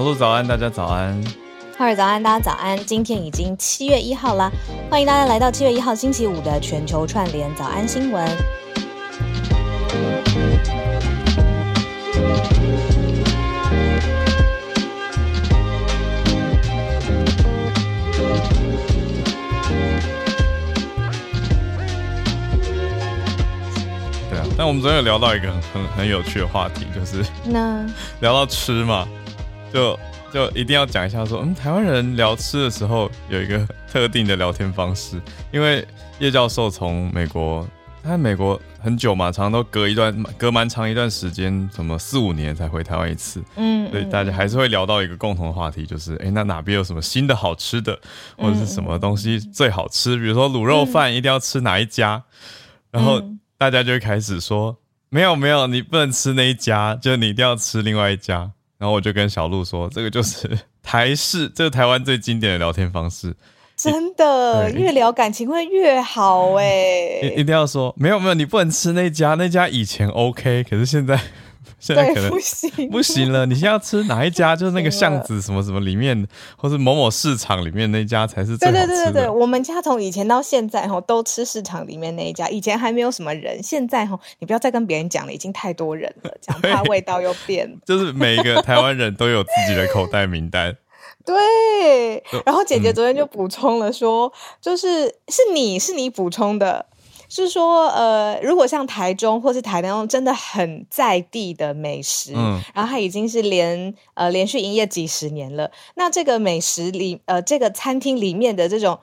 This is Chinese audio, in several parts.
小鹿早安，大家早安。浩儿早安，大家早安。今天已经七月一号啦，欢迎大家来到七月一号星期五的全球串联早安新闻。对啊，但我们昨天有聊到一个很很很有趣的话题，就是那 聊到吃嘛，就就一定要讲一下说，嗯，台湾人聊吃的时候有一个特定的聊天方式，因为叶教授从美国，他在美国很久嘛，常常都隔一段隔蛮长一段时间，什么四五年才回台湾一次，嗯，所以大家还是会聊到一个共同的话题，就是哎，那哪边有什么新的好吃的，或者是什么东西最好吃？比如说卤肉饭一定要吃哪一家，然后大家就会开始说，没有没有，你不能吃那一家，就你一定要吃另外一家。然后我就跟小鹿说，这个就是 台式，这是台湾最经典的聊天方式，真的越聊感情会越好哎、一一定要说，没有没有，你不能吃那家，那家以前 OK，可是现在现在可，能不行不行了，你现在要吃哪一家？就是那个巷子什么什么里面，或是某某市场里面那家才是最对好吃的。对对对对，我们家从以前到现在哈，都吃市场里面那一家。以前还没有什么人，现在哈，你不要再跟别人讲了，已经太多人了，这样怕味道又变了。就是每一个台湾人都有自己的口袋名单。对，然后姐姐嗯昨天就补充了说，就是是你是你补充的，是说呃，如果像台中或是台南那种真的很在地的美食，嗯然后它已经是连呃连续营业几十年了，那这个美食里呃这个餐厅里面的这种。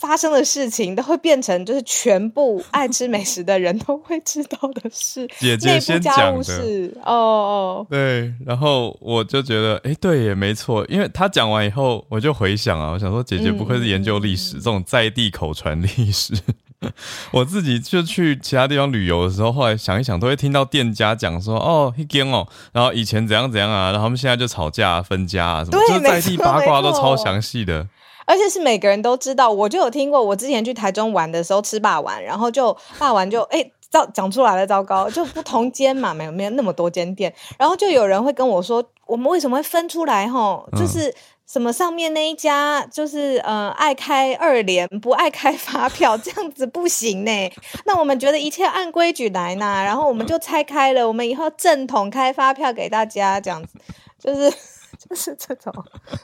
发生的事情都会变成，就是全部爱吃美食的人都会知道的事。姐姐先讲的，哦，对，然后我就觉得，哎，对也没错，因为他讲完以后，我就回想啊，我想说，姐姐不愧是研究历史，这种在地口传历史。我自己就去其他地方旅游的时候，后来想一想，都会听到店家讲说，哦，一间哦，然后以前怎样怎样啊，然后他们现在就吵架、分家啊什么，对就是在地八卦都超详细的。而且是每个人都知道，我就有听过。我之前去台中玩的时候吃霸丸，然后就霸丸就哎，糟讲出来了，糟糕，就不同间嘛，没有没有那么多间店，然后就有人会跟我说，我们为什么会分出来？吼，嗯就是。什么上面那一家就是呃爱开二联不爱开发票，这样子不行呢。那我们觉得一切按规矩来呢，然后我们就拆开了，我们以后正统开发票给大家，这样子就是 就是这种，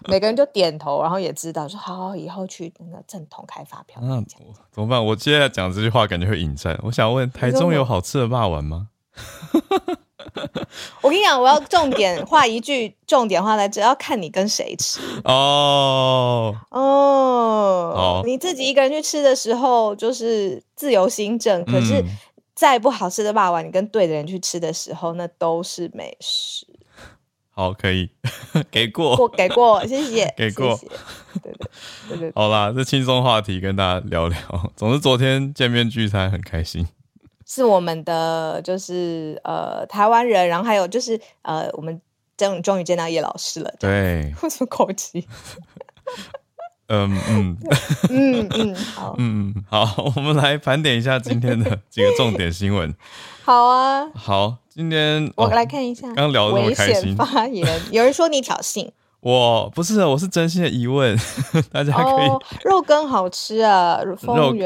每个人就点头，然后也知道说好好以后去那个正统开发票。那我怎么办？我接下来讲这句话，感觉会引战。我想问，台中有好吃的霸王吗？我跟你讲，我要重点画一句重点话来，只，要看你跟谁吃哦，哦。好你自己一个人去吃的时候，就是自由行政，可是嗯再不好吃的霸王，你跟对的人去吃的时候，那都是美食。好，可以 给过。过 给过，谢谢，给过谢谢对对对对，好啦，这轻松话题跟大家聊聊。总之，昨天见面聚餐很开心。是我们的就是呃台湾人，然后还有就是呃我们终终于见到叶老师了。对，为什么口气？嗯嗯 嗯嗯，好，嗯，好，我们来盘点一下今天的几个重点新闻。好啊，好，今天我哦来看一下。刚聊得那么开心发言，有人说你挑衅我不是，我是真心的疑问，大家可以哦，肉羹好吃啊，肉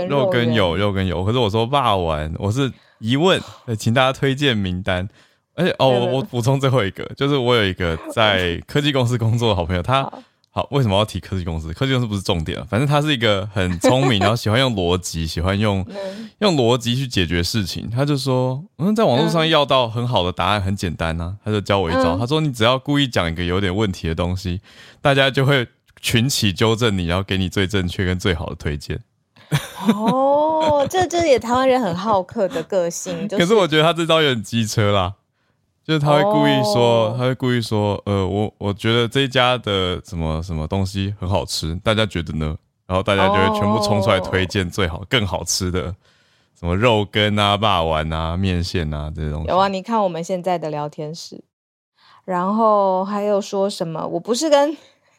肉羹有肉羹有，可是我说霸王，我是疑问，呃 请大家推荐名单。而且哦，我补充最后一个，就是我有一个在科技公司工作的好朋友，他好好为什么要提科技公司？科技公司不是重点啊，反正他是一个很聪明，然后喜欢用逻辑，喜欢用嗯用逻辑去解决事情。他就说，嗯，在网络上要到很好的答案很简单呐、他就教我一招，嗯他说你只要故意讲一个有点问题的东西，大家就会群起纠正你，然后给你最正确跟最好的推荐。哦，这这也台湾人很好客的个性，就可是我觉得他这招有点机车啦，就是他会故意说，哦他会故意说，呃，我我觉得这一家的什么什么东西很好吃，大家觉得呢？然后大家就会全部冲出来推荐最好、更好吃的，什么肉羹啊、霸丸啊、面线啊这些东西。有啊，你看我们现在的聊天室，然后还有说什么？我不是跟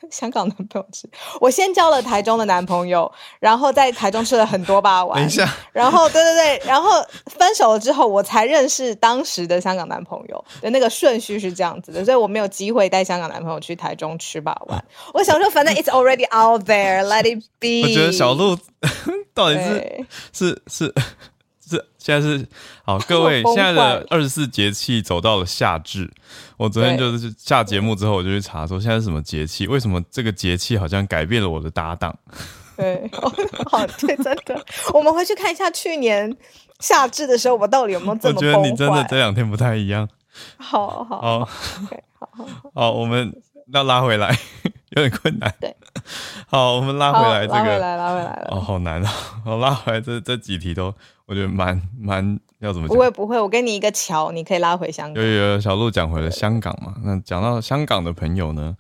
香港男朋友吃。我先交了台中的男朋友，然后在台中吃了很多把 碗。等一下，然后对对对，然后分手了之后，我才认识当时的香港男朋友的那个顺序是这样子的，所以我没有机会带香港男朋友去台中吃把碗。我想说，反正 it's already out there，let it be。我觉得小鹿 到底是是是。是现在是好，各位 现在的二十四节气走到了夏至。我昨天就是下节目之后，我就去查说现在是什么节气，为什么这个节气好像改变了我的搭档？对，好，对，真的。我们回去看一下去年夏至的时候，我到底有没有这么？我觉得你真的这两天不太一样。好好好，OK，好好好，我们要拉回来，有点困难。对，好，我们拉回来这个，拉回来，拉回来了。哦，好难啊！我拉回来这这几题都。我觉得蛮蛮要怎么讲？不会不会，我给你一个桥，你可以拉回香港。有有小鹿讲回了香港嘛？那讲到香港的朋友呢，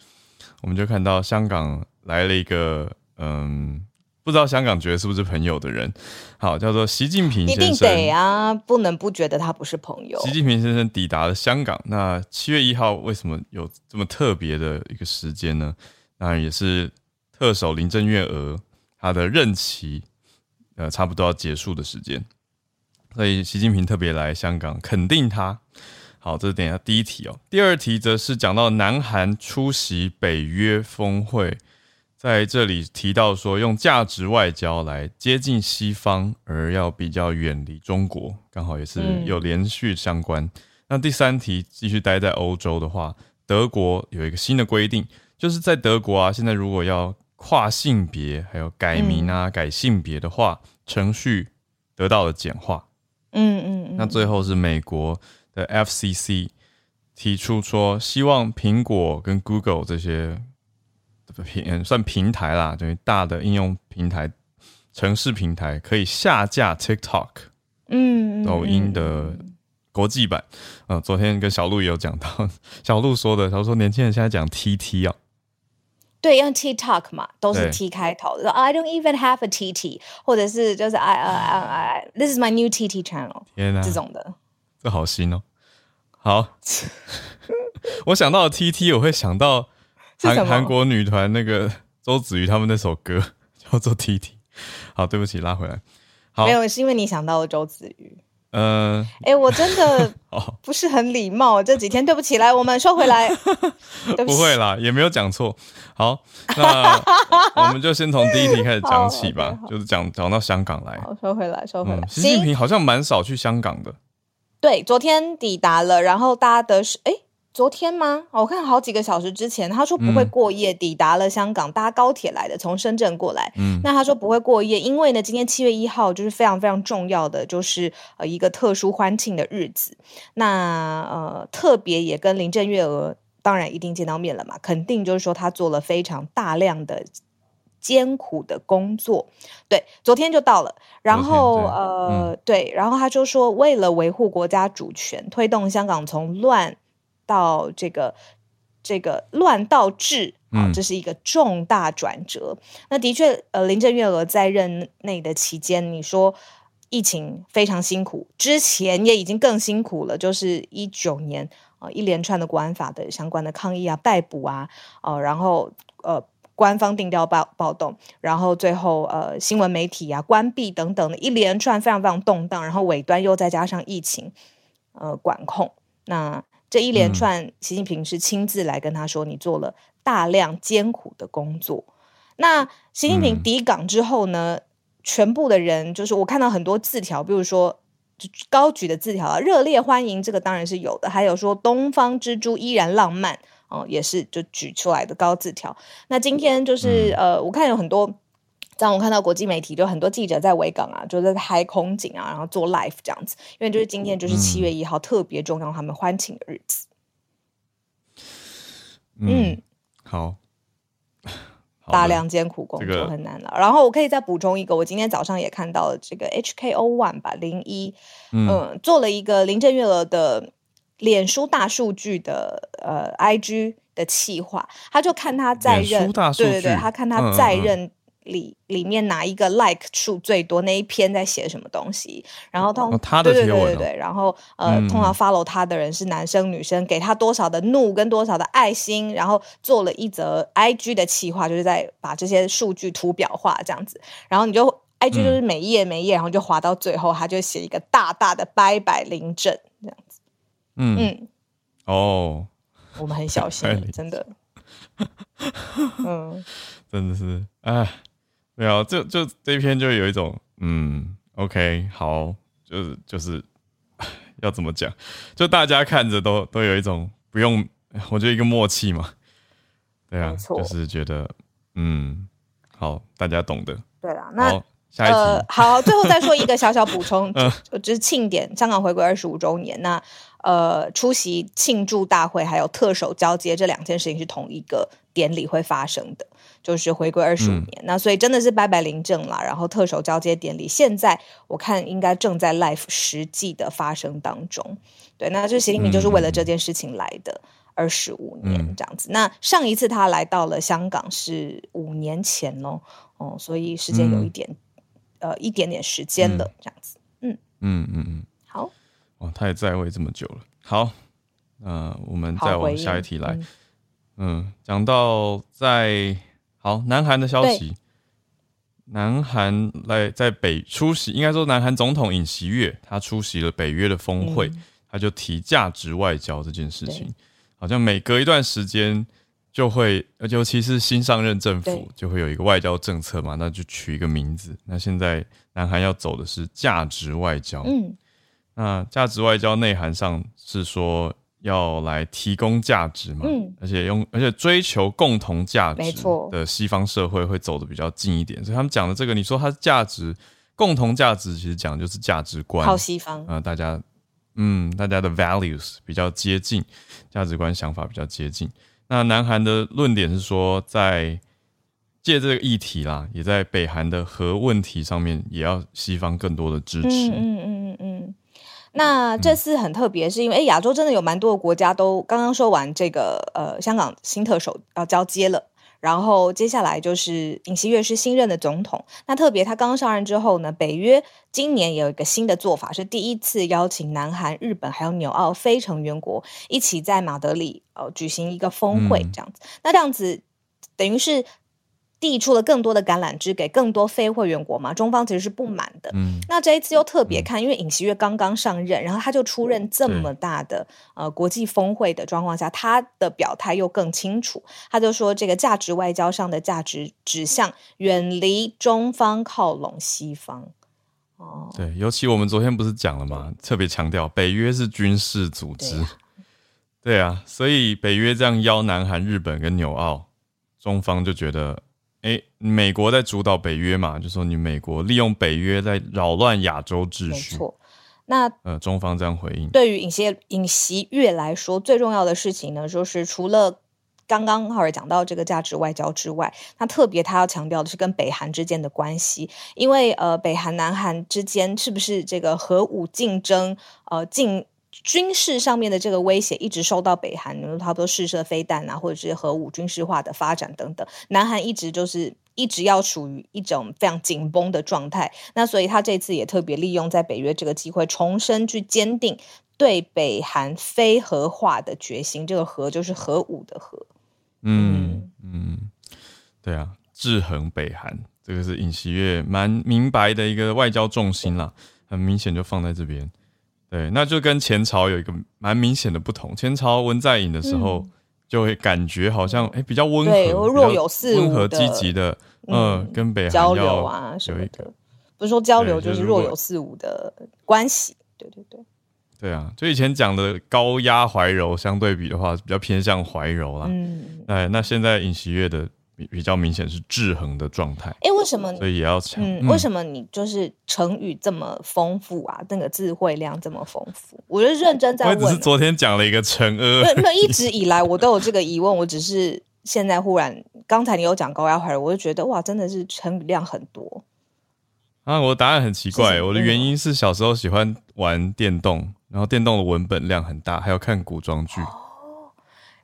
我们就看到香港来了一个嗯，不知道香港觉得是不是朋友的人，好叫做习近平先生。一定得啊，不能不觉得他不是朋友。习近平先生抵达了香港，那七月一号为什么有这么特别的一个时间呢？当然也是特首林郑月娥她的任期呃差不多要结束的时间。所以习近平特别来香港肯定他，好，这是等下第一题哦。第二题则是讲到南韩出席北约峰会，在这里提到说用价值外交来接近西方，而要比较远离中国，刚好也是有连续相关。那第三题继续待在欧洲的话，德国有一个新的规定，就是在德国啊，现在如果要跨性别还有改名啊、改性别的话，程序得到了简化。嗯嗯，那最后是美国的 FCC 提出说，希望苹果跟 Google 这些平算平台啦，等于大的应用平台、城市平台可以下架 TikTok，嗯，抖音的国际版。呃，昨天跟小鹿也有讲到，小鹿说的，他说年轻人现在讲 TT 啊。对，用 TikTok 嘛，都是 T 开头。说 I don't even have a TT，或者是就是 I I I This is my new TT channel。天哪，这种的，这好新哦。好，我想到 TT，我会想到韩韩国女团那个 周子瑜他们那首歌叫做 TT。好，对不起，拉回来。好，没有，是因为你想到了周子瑜。嗯，哎，我真的 不是很礼貌，这几天对不起，来，我们收回来。不会啦，也没有讲错。好，那 我们就先从第一题开始讲起吧，就是讲讲到香港来。收回来，收回来。习近平好像蛮少去香港的。对，昨天抵达了，然后大家的是哎。昨天吗？我看好几个小时之前，他说不会过夜，抵达了香港，搭高铁来的，从深圳过来。嗯，那他说不会过夜，因为呢，今天七月一号就是非常非常重要的，就是呃一个特殊欢庆的日子。那呃特别也跟林郑月娥当然一定见到面了嘛，肯定就是说他做了非常大量的艰苦的工作。对，昨天就到了，然后呃对，然后他就说为了维护国家主权，推动香港从乱。到这个这个乱到治啊，这是一个重大转折。那的确，呃，林郑月娥在任内的期间，你说疫情非常辛苦，之前也已经更辛苦了，就是一九年啊，一连串的国安法的相关的抗议啊、逮捕啊，呃，然后呃，官方定调暴暴动，然后最后呃，新闻媒体啊关闭等等的一连串非常非常动荡，然后尾端又再加上疫情呃管控，那。这一连串，习近平是亲自来跟他说：“你做了大量艰苦的工作。”那习近平抵港之后呢？全部的人就是我看到很多字条，比如说高举的字条啊，热烈欢迎，这个当然是有的。还有说“东方之珠依然浪漫”，哦，也是就举出来的高字条。那今天就是呃，我看有很多。让我看到国际媒体，就很多记者在维港啊，就在拍空景啊，然后做 live 这样子。因为就是今天就是七月一号，特别重要，他们欢庆的日子。嗯，好，大量艰苦工作很难了。然后我可以再补充一个，我今天早上也看到了这个 HKO One 吧，零一，嗯，做了一个林郑月娥的脸书大数据的呃 IG 的企划，他就看他在任，对对对，他看他在任。里里面哪一个 like 数最多，那一篇在写什么东西，然后通他的对对对然后呃，嗯。通常 follow 他的人是男生女生，给他多少的怒跟多少的爱心，然后做了一则 IG 的企划，就是在把这些数据图表化这样子，然后你就 IG 嗯就是每一页每一页，然后就滑到最后，他就写一个大大的拜拜临阵这样子，嗯。嗯，哦，我们很小心真的，嗯。真的是哎，没有，就就这一篇就有一种嗯，OK，好，就是就是要怎么讲，就大家看着都都有一种不用，我觉得一个默契嘛，对啊就是觉得嗯，好，大家懂的。对啦，那，下一题，呃，好，最后再说一个小小补充，就是庆典，香港回归二十五周年，那呃，出席庆祝大会还有特首交接这两件事情是同一个典礼会发生的，就是回归二十五嗯年，那所以真的是拜拜临阵啦。然后特首交接典礼，现在我看应该正在 live 实际的发生当中。对，那这习近平就是为了这件事情来的。二十五年嗯这样子，那上一次他来到了香港是五年前哦，哦，所以时间有嗯一点，呃，一点点时间了，这样子。嗯嗯嗯嗯，好，哇，他也在位这么久了。好，那我们再往下一题来。嗯嗯，讲到在好南韩的消息，南韩来在北出席，应该说南韩总统尹锡悦他出席了北约的峰会，嗯。他就提价值外交这件事情，好像每隔一段时间就会，呃尤其是新上任政府就会有一个外交政策嘛，那就取一个名字。那现在南韩要走的是价值外交，嗯，那价值外交内涵上是说要来提供价值嘛，嗯而且用而且追求共同价值没错的西方社会会走的比较近一点，所以他们讲的这个，你说它是价值共同价值，其实讲的就是价值观，靠西方，呃，大家嗯，大家的 values 比较接近，价值观想法比较接近。那南韩的论点是说，在借这个议题啦，也在北韩的核问题上面，也要西方更多的支持。嗯嗯嗯嗯嗯。那这次很特别，是因为诶亚洲真的有蛮多的国家都刚刚说完这个呃，香港新特首要交接了。然后接下来就是尹锡悦是新任的总统，那特别他刚上任之后呢，北约今年也有一个新的做法，是第一次邀请南韩、日本还有纽澳非成员国一起在马德里呃举行一个峰会，嗯这样子。那这样子等于是递出了更多的橄榄枝给更多非会员国嘛，中方其实是不满的。嗯那这一次又特别看，因为尹锡悦刚刚上任，然后他就出任这对么大的呃国际峰会的状况下，他的表态又更清楚。他就说，这个价值外交上的价值指向远离中方，靠拢西方。哦，对，尤其我们昨天不是讲了吗？特别强调北约是军事组织，对啊对啊，所以北约这样邀南韩、日本跟纽澳，中方就觉得，哎，美国在主导北约嘛，就说你美国利用北约在扰乱亚洲秩序没序。错。那呃，中方这样回应。对于尹锡尹锡悦来说，最重要的事情呢，就是除了刚刚浩尔讲到这个价值外交之外，那特别他要强调的是跟北韩之间的关系，因为呃，北韩、南韩之间是不是这个核武竞争，呃，竞军事上面的这个威胁一直受到北韩，差不多试射飞弹啊，或者是核武军事化的发展等等，南韩一直就是。一直要处于一种非常紧绷的状态，那所以他这次也特别利用在北约这个机会，重申去坚定对北韩非核化的决心。这个核就是核武的核。嗯嗯，对啊，制衡北韩，这个是尹锡悦蛮明白的一个外交重心啦，很明显就放在这边。对，那就跟前朝有一个蛮明显的不同。前朝文在寅的时候，就会感觉好像哎、诶比较温和，若有似无温和积极的，嗯，嗯跟北韩交流啊什么的，不是说交流，就是若有似无的关系。对对对，对啊，就以前讲的高压怀柔相对比的话，比较偏向怀柔啦。嗯，哎，那现在尹锡悦的比比较明显是制衡的状态，哎，为什么？所以也要强。嗯，为什么你就是成语这么丰富啊？那个智慧量这么丰富，我就认真在我也只是问。昨天讲了一个陈阿，没没有，一直以来我都有这个疑问，我只是现在忽然，刚才你有讲高压怀柔，我就觉得哇，真的是成语量很多。啊，我的答案很奇怪，么我的原因是小时候喜欢玩电动，然后电动的文本量很大，还有看古装剧。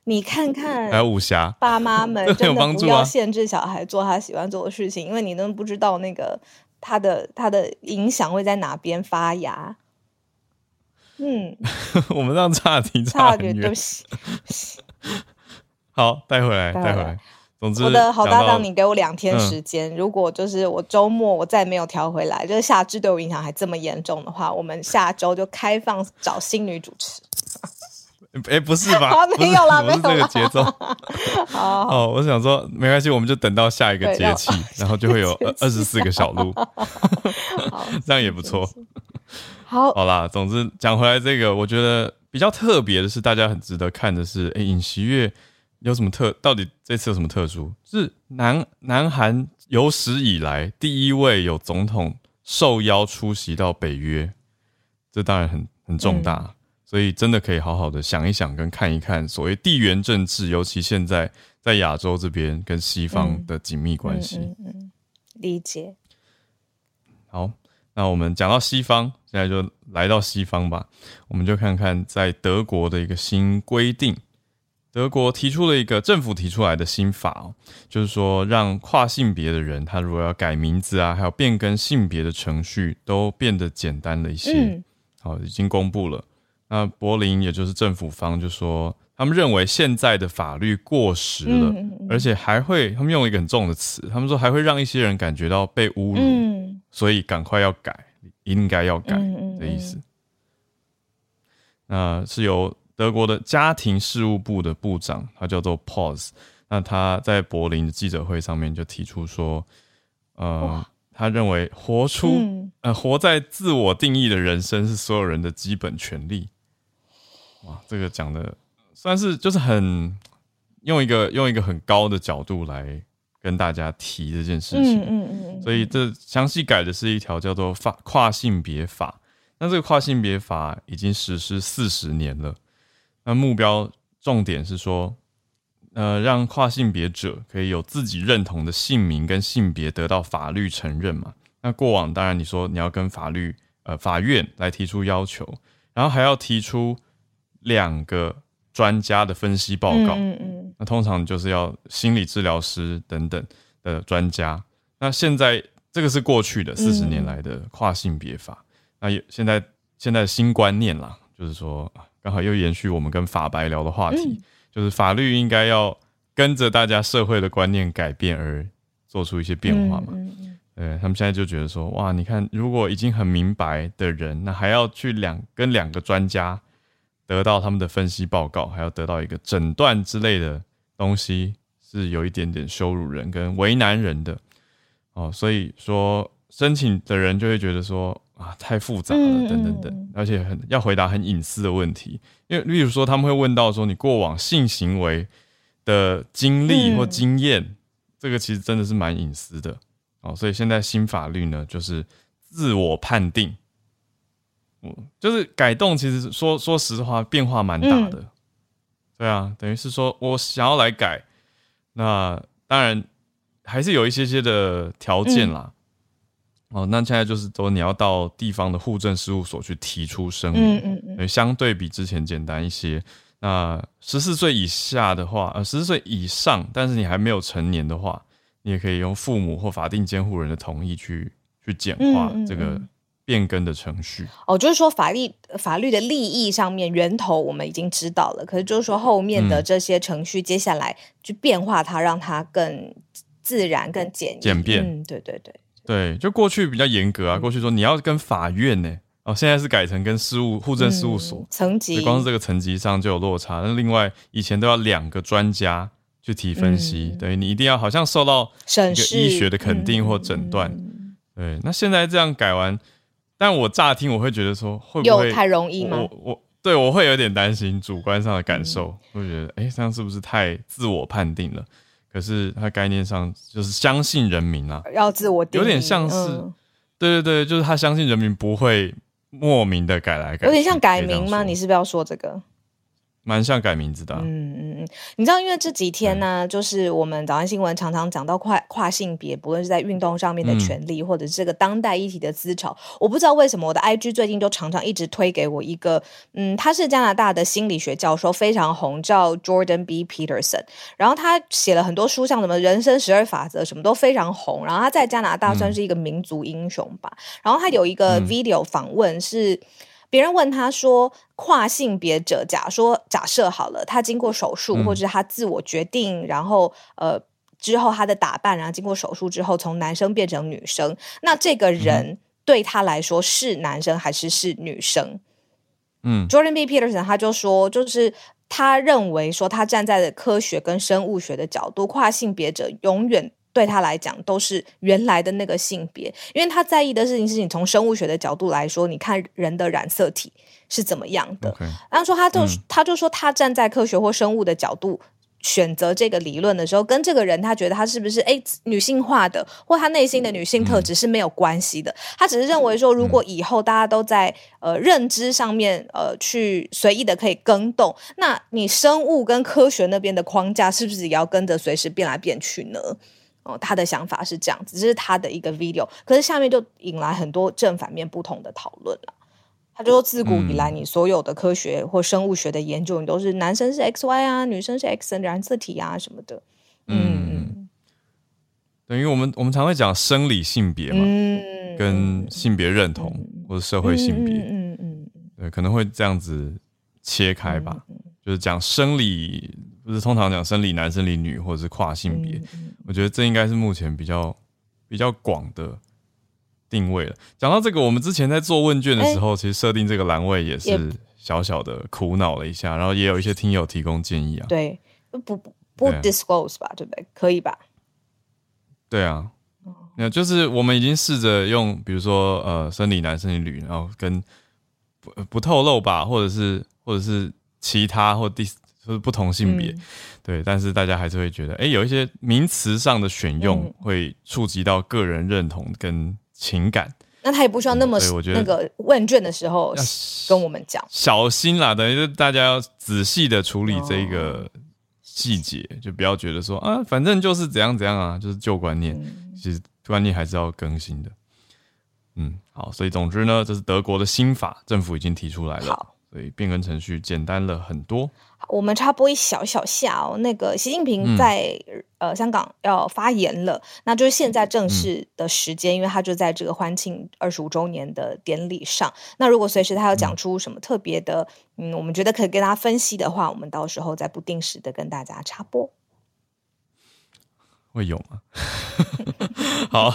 你看看，还有武侠，爸妈们 真的不要限制小孩做他喜欢做的事情，因为你都不知道那个他的他的影响会在哪边发芽。嗯，我们让差题差岔很远点对不。起，好，带回来，带回来。总之，我的好搭档，你给我两天嗯时间。如果就是我周末我再没有调回来，就是夏至对我影响还这么严重的话，我们下周就开放找新女主持。哎，不是吧？没有啦不是这个节奏。好，哦，我想说，没关系，我们就等到下一个节气，然后就会有节二十四个小路，好，这样也不错。好，好啦，总之讲回来，这个我觉得比较特别的是，大家很值得看的是，哎，尹锡月有什么特？到底这次有什么特殊？是南南韩有史以来第一位有总统受邀出席到北约，这当然很很重大，所以真的可以好好的想一想跟看一看所谓地缘政治，尤其现在在亚洲这边跟西方的紧密关系。嗯嗯嗯，理解。好，那我们讲到西方，现在就来到西方吧。我们就看看在德国的一个新规定，德国提出了一个政府提出来的新法哦，就是说让跨性别的人，他如果要改名字啊，还有变更性别的程序，都变得简单了一些。嗯好，已经公布了。那柏林也就是政府方就说，他们认为现在的法律过时了，而且还会，他们用了一个很重的词，他们说还会让一些人感觉到被侮辱。嗯所以赶快要改，应该要改的意思。那是由德国的家庭事务部的部长，他叫做 Pause。那他在柏林的记者会上面就提出说，呃，他认为活出、嗯呃活在自我定义的人生是所有人的基本权利。哇，这个讲的算是就是很用一个用一个很高的角度来跟大家提这件事情。嗯嗯嗯，所以这详细改的是一条叫做法跨性别法。那这个跨性别法已经实施四十年了。那目标重点是说，呃，让跨性别者可以有自己认同的姓名跟性别得到法律承认嘛。那过往当然你说你要跟法律呃法院来提出要求，然后还要提出两个专家的分析报告。嗯嗯那通常就是要心理治疗师等等的专家。那现在这个是过去的四十年来的跨性别法，那也现在现在的新观念啦，就是说啊刚好又延续我们跟法白聊的话题，就是法律应该要跟着大家社会的观念改变而做出一些变化嘛。对他们现在就觉得说，哇，你看，如果已经很明白的人，那还要去两跟两个专家得到他们的分析报告，还要得到一个诊断之类的东西，是有一点点羞辱人跟为难人的哦。所以说，申请的人就会觉得说，啊，太复杂了，嗯等等等嗯，而且很要回答很隐私的问题，因为例如说他们会问到说，你过往性行为的经历或嗯经验，这个其实真的是蛮隐私的。哦，所以现在新法律呢，就是自我判定，嗯，就是改动。其实说说实话，变化蛮大的。对啊，等于是说我想要来改，那当然还是有一些些的条件啦。哦，那现在就是说你要到地方的户政事务所去提出声明，嗯嗯嗯，相对比之前简单一些。那十四岁以下的话，呃，十四岁以上，但是你还没有成年的话，你也可以用父母或法定监护人的同意去去简化这个嗯变更的程序。哦，就是说法律法律的利益上面源头我们已经知道了，可是就是说后面的嗯这些程序，接下来去变化它，让它更自然、更简简便嗯，对对对，对，就过去比较严格啊，嗯过去说你要跟法院呢、哦，现在是改成跟事务户政事务所嗯，层级光是这个层级上就有落差。那另外以前都要两个专家去提分析，嗯等于你一定要好像受到一个审医学的肯定或诊断。对，那现在这样改完，但我乍听我会觉得说，会不会又太容易吗我？我我对我会有点担心主观上的感受，会觉得哎、诶这样是不是太自我判定了？可是它概念上就是相信人民啊，要自我定义有点像是嗯对对对，就是他相信人民不会莫名的改来改去，有点像改名吗？你是不是要说这个？蛮像改名字的。嗯嗯嗯，你知道，因为这几天呢，就是我们早安新闻常常讲到跨跨性别，不论是在运动上面的权利，或者是这个当代议题的思潮，我不知道为什么我的 IG 最近就常常一直推给我一个，嗯，他是加拿大的心理学教授，非常红，叫 Jordan B. Peterson，然后他写了很多书，像什么人生十二法则，什么都非常红，然后他在加拿大算是一个民族英雄吧，然后他有一个 video 访问是。别人问他说：“跨性别者，假说假设好了，他经过手术，或者是他自我决定，然后呃之后他的打扮，然后经过手术之后从男生变成女生，那这个人对他来说是男生还是是女生？”嗯，Jordan B. Peterson 他就说，就是他认为说，他站在的科学跟生物学的角度，跨性别者永远。对他来讲，都是原来的那个性别，因为他在意的事情是你从生物学的角度来说，你看人的染色体是怎么样的。然后说，他就他就说，他站在科学或生物的角度选择这个理论的时候，跟这个人他觉得他是不是诶女性化的，或他内心的女性特质是没有关系的。他只是认为说，如果以后大家都在呃认知上面呃去随意的可以更动，那你生物跟科学那边的框架是不是也要跟着随时变来变去呢？哦，他的想法是这样子，这是他的一个 video，可是下面就引来很多正反面不同的讨论了。他就说，自古以来，你所有的科学或生物学的研究，你都是男生是 X Y 啊，女生是 X 染色体啊什么的。嗯，等于我们我们常会讲生理性别嘛，跟性别认同或者社会性别，嗯嗯，对，可能会这样子切开吧，就是讲生理。不是通常讲生理男、生理女，或者是跨性别，我觉得这应该是目前比较比较广的定位了。讲到这个，我们之前在做问卷的时候，其实设定这个栏位也是小小的苦恼了一下，然后也有一些听友提供建议啊。对，不不不 disclose 吧，对不对？可以吧？对啊，那就是我们已经试着用，比如说呃，生理男、生理女，然后跟不不透露吧，或者是或者是其他或第。就是不同性别，对，但是大家还是会觉得，哎，有一些名词上的选用会触及到个人认同跟情感。那他也不需要那么，我觉得那个问卷的时候跟我们讲，小心啦，等于是大家要仔细的处理这个细节，就不要觉得说啊，反正就是怎样怎样啊，就是旧观念，其实观念还是要更新的。嗯，好，所以总之呢，这是德国的新法，政府已经提出来了。所以变更程序简单了很多。我们插播一小小下哦，那个习近平在呃香港要发言了，那就是现在正式的时间，因为他就在这个欢庆二十五周年的典礼上。那如果随时他要讲出什么特别的，嗯，我们觉得可以跟大家分析的话，我们到时候再不定时的跟大家插播。会有吗？好，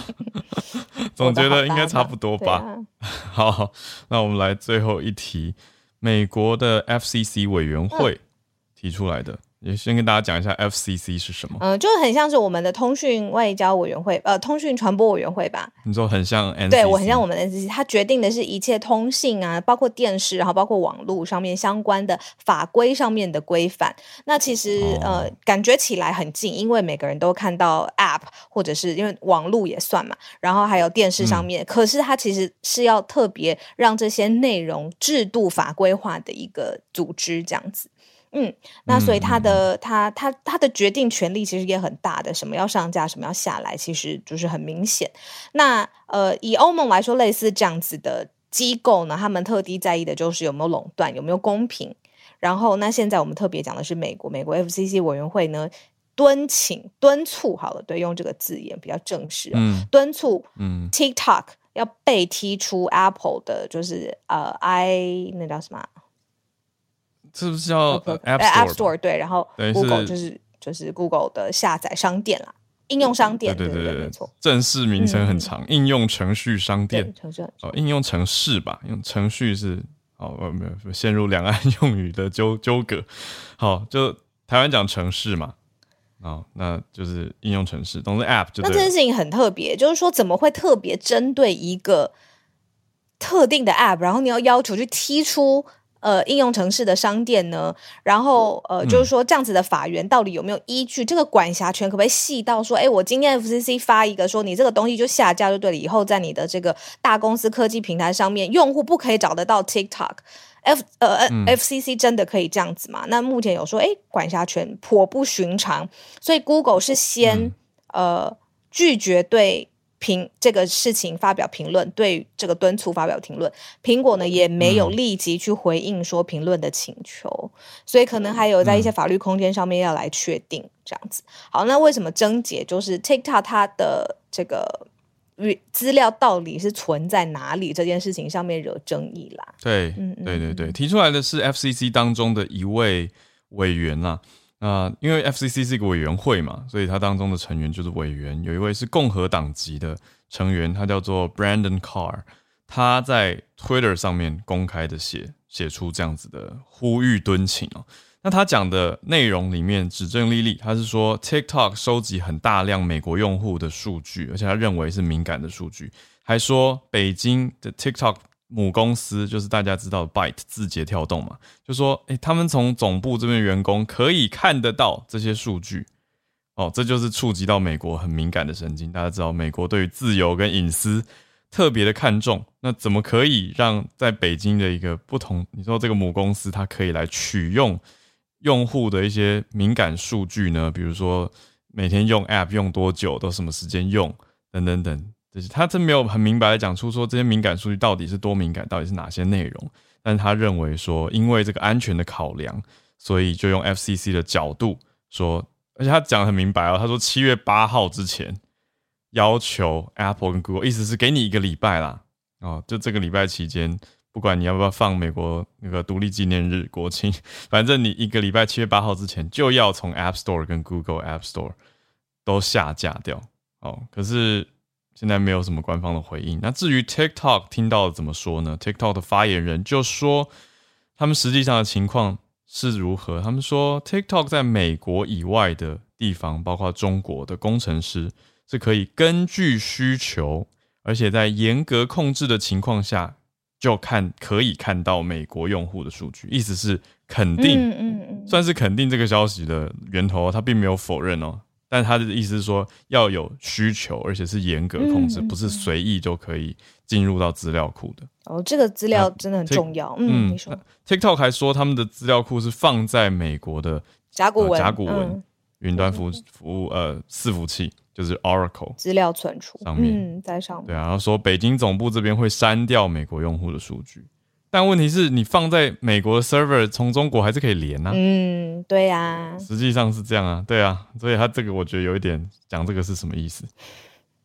总觉得应该差不多吧。好，那我们来最后一题。美国的 FCC 委员会提出来的。也先跟大家讲一下 FCC 是什么。嗯，就很像是我们的通讯外交委员会，呃，通讯传播委员会吧。你说很像 NCC？对我很像我们的 NCC，它决定的是一切通信啊，包括电视，然后包括网络上面相关的法规上面的规范。那其实呃，感觉起来很近，因为每个人都看到 App，或者是因为网络也算嘛，然后还有电视上面。可是它其实是要特别让这些内容制度法规化的一个组织，这样子。嗯，那所以他的他他他的决定权力其实也很大的，什么要上架，什么要下来，其实就是很明显。那呃，以欧盟来说，类似这样子的机构呢，他们特地在意的就是有没有垄断，有没有公平。然后，那现在我们特别讲的是美国，美国 FCC 委员会呢，敦请敦促好了，对，用这个字眼比较正式，嗯，敦促，嗯，TikTok 要被踢出 Apple 的，就是呃，I 那叫什么？是不是叫 App Store？对，然后 Google 就是就是 Google 的下载商店啦，应用商店。对对对对，没错。正式名称很长，应用程序商店。哦，应用程式吧，用程序是哦，没有陷入两岸用语的纠 纠葛。好，就台湾讲城市嘛，哦，那就是应用程式，总之 App 就。那这件事情很特别，就是说怎么会特别针对一个特定的 App，然后你要要求去踢出？呃应用城市的商店呢？然后呃，就是说这样子的法源到底有没有依据？这个管辖权可不可以细到说，哎，我今天 FCC 发一个说你这个东西就下架就对了，以后在你的这个大公司科技平台上面，用户不可以找得到 TikTok？F 呃 FCC 真的可以这样子吗？那目前有说，哎，管辖权颇不寻常，所以 Google 是先呃拒绝对。评这个事情发表评论，对这个敦促发表评论，苹果呢也没有立即去回应说评论的请求，所以可能还有在一些法律空间上面要来确定这样子。好，那为什么症结就是 TikTok 它的这个与资料到底是存在哪里这件事情上面惹争议啦？对，嗯，对对对，提出来的是 FCC 当中的一位委员啦。那因为 FCC 是一个委员会嘛，所以它当中的成员就是委员。有一位是共和党籍的成员，他叫做 Brandon Carr，他在 Twitter 上面公开的写写出这样子的呼吁敦请哦。那他讲的内容里面指证莉莉，他是说 TikTok 收集很大量美国用户的数据，而且他认为是敏感的数据，还说北京的 TikTok。母公司就是大家知道的 Byte 字节跳动嘛，就说，诶，他们从总部这边员工可以看得到这些数据，哦，这就是触及到美国很敏感的神经。大家知道，美国对于自由跟隐私特别的看重，那怎么可以让在北京的一个不同？你说这个母公司它可以来取用用户的一些敏感数据呢？比如说每天用 App 用多久，都什么时间用，等等等。就是他真没有很明白的讲出说这些敏感数据到底是多敏感，到底是哪些内容。但他认为说，因为这个安全的考量，所以就用 FCC 的角度说，而且他讲的很明白哦，他说七月八号之前要求 Apple 跟 Google，意思是给你一个礼拜啦，哦，就这个礼拜期间，不管你要不要放美国那个独立纪念日国庆，反正你一个礼拜七月八号之前就要从 App Store 跟 Google App Store 都下架掉哦。可是。现在没有什么官方的回应。那至于 TikTok 听到怎么说呢？TikTok 的发言人就说，他们实际上的情况是如何？他们说，TikTok 在美国以外的地方，包括中国的工程师，是可以根据需求，而且在严格控制的情况下，就看可以看到美国用户的数据。意思是肯定，算是肯定这个消息的源头，他并没有否认哦。但他的意思是说，要有需求，而且是严格控制，不是随意就可以进入到资料库的。哦，这个资料真的很重要。嗯，你说，TikTok 还说他们的资料库是放在美国的甲骨文甲骨文云端服服务呃伺服器，就是 Oracle 资料存储上面，在上面。对啊，然后说北京总部这边会删掉美国用户的数据。但问题是你放在美国的 server，从中国还是可以连呐。嗯，对呀，实际上是这样啊，对啊，所以他这个我觉得有一点讲这个是什么意思？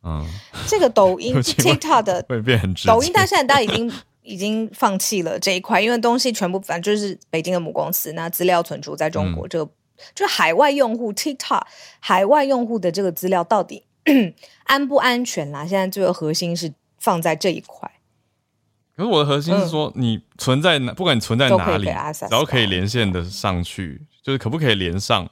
嗯，这个抖音 TikTok 的会变很抖音，但现在大家已经已经放弃了这一块，因为东西全部反正就是北京的母公司，那资料存储在中国，这个就海外用户 TikTok 海外用户的这个资料到底安不安全啦？现在这个核心是放在这一块。可是我的核心是说，你存在哪，不管你存在哪里，然后可以连线的上去，就是可不可以连上，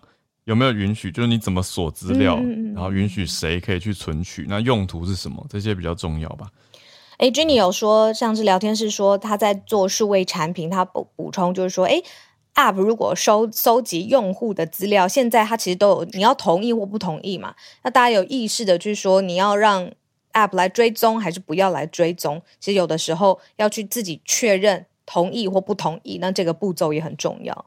有没有允许，就是你怎么锁资料，然后允许谁可以去存取，那用途是什么，这些比较重要吧。哎，Jenny 有说，上次聊天是说他在做数位产品，他补补充就是说，哎，App 如果收收集用户的资料，现在它其实都有你要同意或不同意嘛，那大家有意识的去说你要让。App 来追踪还是不要来追踪？其实有的时候要去自己确认同意或不同意，那这个步骤也很重要。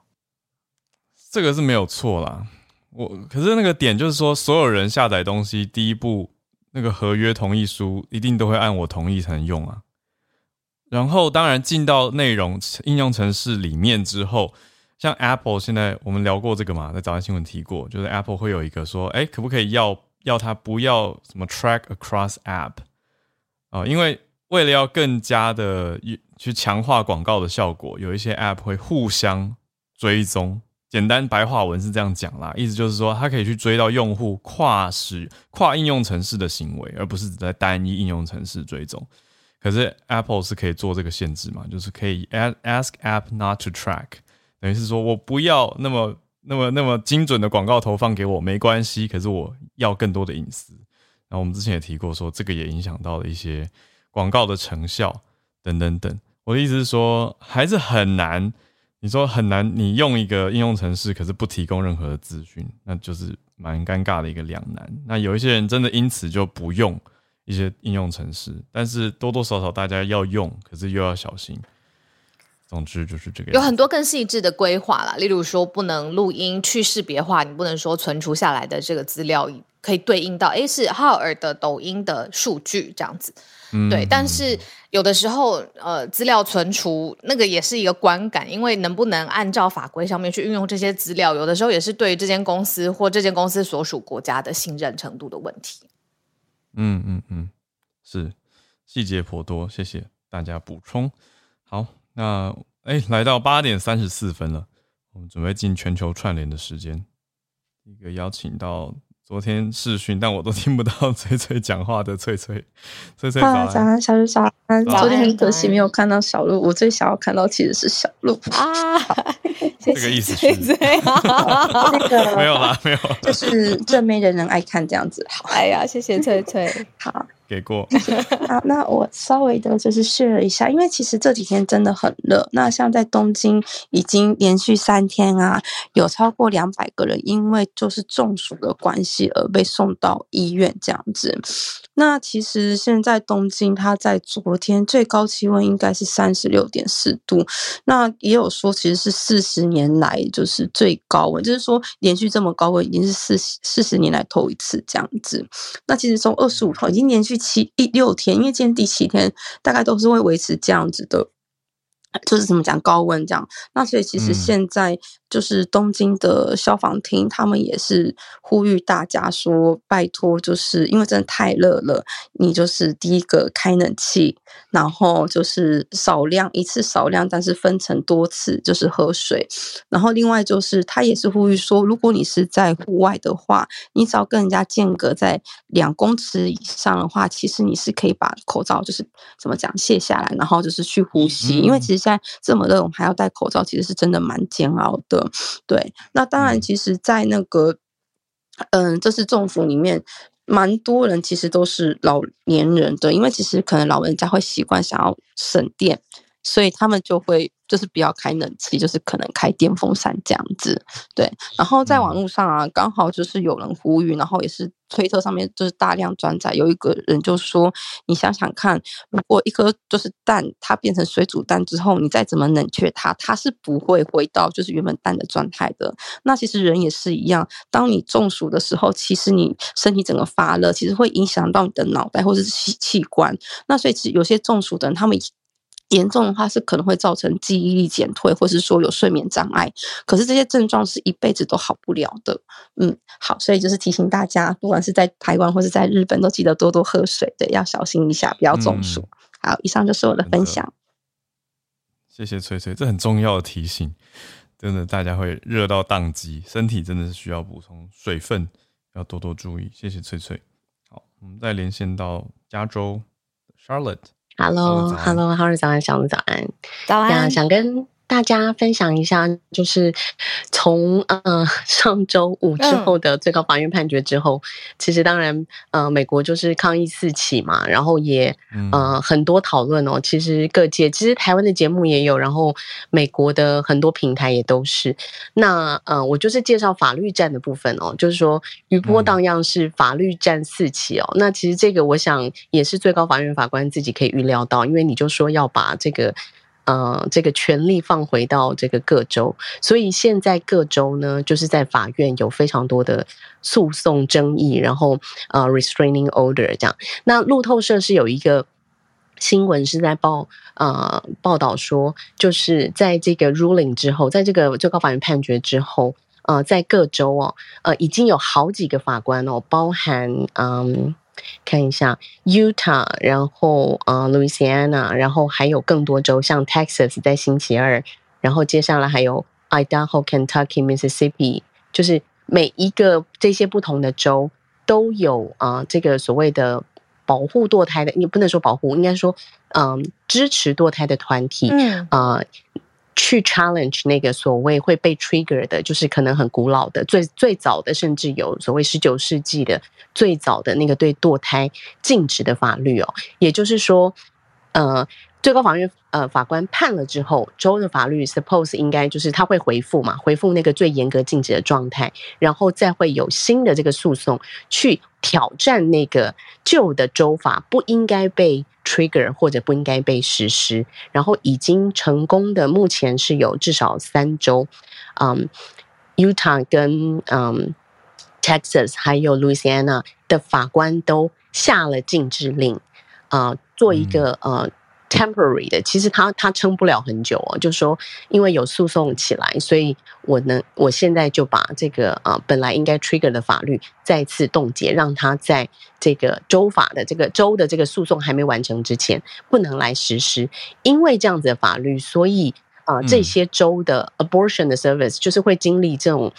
这个是没有错啦。我可是那个点就是说，所有人下载东西，第一步那个合约同意书一定都会按我同意才能用啊。然后当然进到内容应用程式里面之后，像 Apple 现在我们聊过这个嘛，在早安新闻提过，就是 Apple 会有一个说，哎，可不可以要？要它不要什么 track across app 啊，因为为了要更加的去强化广告的效果，有一些 app 会互相追踪。简单白话文是这样讲啦，意思就是说，它可以去追到用户跨时跨应用城市的行为，而不是只在单一应用城市追踪。可是 Apple 是可以做这个限制嘛？就是可以 ask app not to track，等于是说我不要那么。那么那么精准的广告投放给我没关系，可是我要更多的隐私。然后我们之前也提过，说这个也影响到了一些广告的成效等等等。我的意思是说，还是很难你说很难，你用一个应用程式，可是不提供任何的资讯，那就是蛮尴尬的一个两难。那有一些人真的因此就不用一些应用程式，但是多多少少大家要用，可是又要小心。总之就是这个，有很多更细致的规划啦，例如说不能录音去识别化，你不能说存储下来的这个资料可以对应到，诶是浩尔的抖音的数据这样子。对，但是有的时候，呃，资料存储那个也是一个观感，因为能不能按照法规上面去运用这些资料，有的时候也是对这间公司或这间公司所属国家的信任程度的问题。嗯嗯嗯，是细节颇多，谢谢大家补充。好，那哎，来到八点三十四分了，我们准备进全球串联的时间，一个邀请到。昨天视讯，但我都听不到翠翠讲话的翠翠。翠翠早安，小鹿早安。昨天很可惜没有看到小鹿，我最想要看到其实是小鹿啊。这个意思是？那个 没有啦，没有，就是正妹人人爱看这样子。好，哎呀，谢谢翠翠。好。给过 好，那我稍微的就是 share 一下，因为其实这几天真的很热。那像在东京，已经连续三天啊，有超过两百个人因为就是中暑的关系而被送到医院这样子。那其实现在东京，它在昨天最高气温应该是三十六点四度，那也有说其实是四十年来就是最高温，就是说连续这么高温已经是四四十年来头一次这样子。那其实从二十五号已经连续。七第六天，因为今天第七天，大概都是会维持这样子的，就是怎么讲高温这样。那所以其实现在。就是东京的消防厅，他们也是呼吁大家说：“拜托，就是因为真的太热了，你就是第一个开冷气，然后就是少量一次少量，但是分成多次，就是喝水。然后另外就是他也是呼吁说，如果你是在户外的话，你只要跟人家间隔在两公尺以上的话，其实你是可以把口罩就是怎么讲卸下来，然后就是去呼吸。因为其实现在这么热，我们还要戴口罩，其实是真的蛮煎熬的。”对，那当然，其实，在那个，嗯，这是政府里面，蛮多人其实都是老年人的，因为其实可能老人家会习惯想要省电，所以他们就会。就是不要开冷气，就是可能开电风扇这样子，对。然后在网络上啊，刚好就是有人呼吁，然后也是推特上面就是大量转载，有一个人就说：“你想想看，如果一颗就是蛋，它变成水煮蛋之后，你再怎么冷却它，它是不会回到就是原本蛋的状态的。那其实人也是一样，当你中暑的时候，其实你身体整个发热，其实会影响到你的脑袋或者是器器官。那所以其实有些中暑的人，他们。严重的话是可能会造成记忆力减退，或是说有睡眠障碍。可是这些症状是一辈子都好不了的。嗯，好，所以就是提醒大家，不管是在台湾或是在日本，都记得多多喝水，对，要小心一下，不要中暑。好，以上就是我的分享。谢谢翠翠，这很重要的提醒。真的，大家会热到宕机，身体真的是需要补充水分，要多多注意。谢谢翠翠。好，我们再连线到加州，Charlotte。Hello，Hello，好日早安，小鹿早安，早安，想跟。大家分享一下，就是从呃上周五之后的最高法院判决之后，其实当然呃美国就是抗议四起嘛，然后也呃很多讨论哦。其实各界其实台湾的节目也有，然后美国的很多平台也都是。那呃我就是介绍法律战的部分哦，就是说余波荡漾是法律战四起哦。那其实这个我想也是最高法院法官自己可以预料到，因为你就说要把这个。呃，这个权力放回到这个各州，所以现在各州呢，就是在法院有非常多的诉讼争议，然后呃，restraining order 这样。那路透社是有一个新闻是在报呃报道说，就是在这个 ruling 之后，在这个最高法院判决之后，呃，在各州哦，呃，已经有好几个法官哦，包含嗯。看一下 Utah，然后呃 Louisiana，然后还有更多州，像 Texas 在星期二，然后接下来还有 Idaho、Kentucky、Mississippi，就是每一个这些不同的州都有啊这个所谓的保护堕胎的，你不能说保护，应该说嗯支持堕胎的团体，嗯啊。去 challenge 那个所谓会被 trigger 的，就是可能很古老的、最最早的，甚至有所谓十九世纪的最早的那个对堕胎禁止的法律哦。也就是说，呃，最高法院呃法官判了之后，州的法律 suppose 应该就是他会回复嘛，回复那个最严格禁止的状态，然后再会有新的这个诉讼去挑战那个旧的州法不应该被 trigger 或者不应该被实施，然后已经成功的目前是有至少三州，嗯，Utah 跟嗯 Texas 还有 Louisiana 的法官都下了禁止令，啊，做一个呃。Temporary 的，其实他他撑不了很久哦，就说因为有诉讼起来，所以我能我现在就把这个啊本来应该 trigger 的法律再次冻结，让他在这个州法的这个州的这个诉讼还没完成之前不能来实施，因为这样子的法律，所以啊这些州的 abortion 的 service 就是会经历这种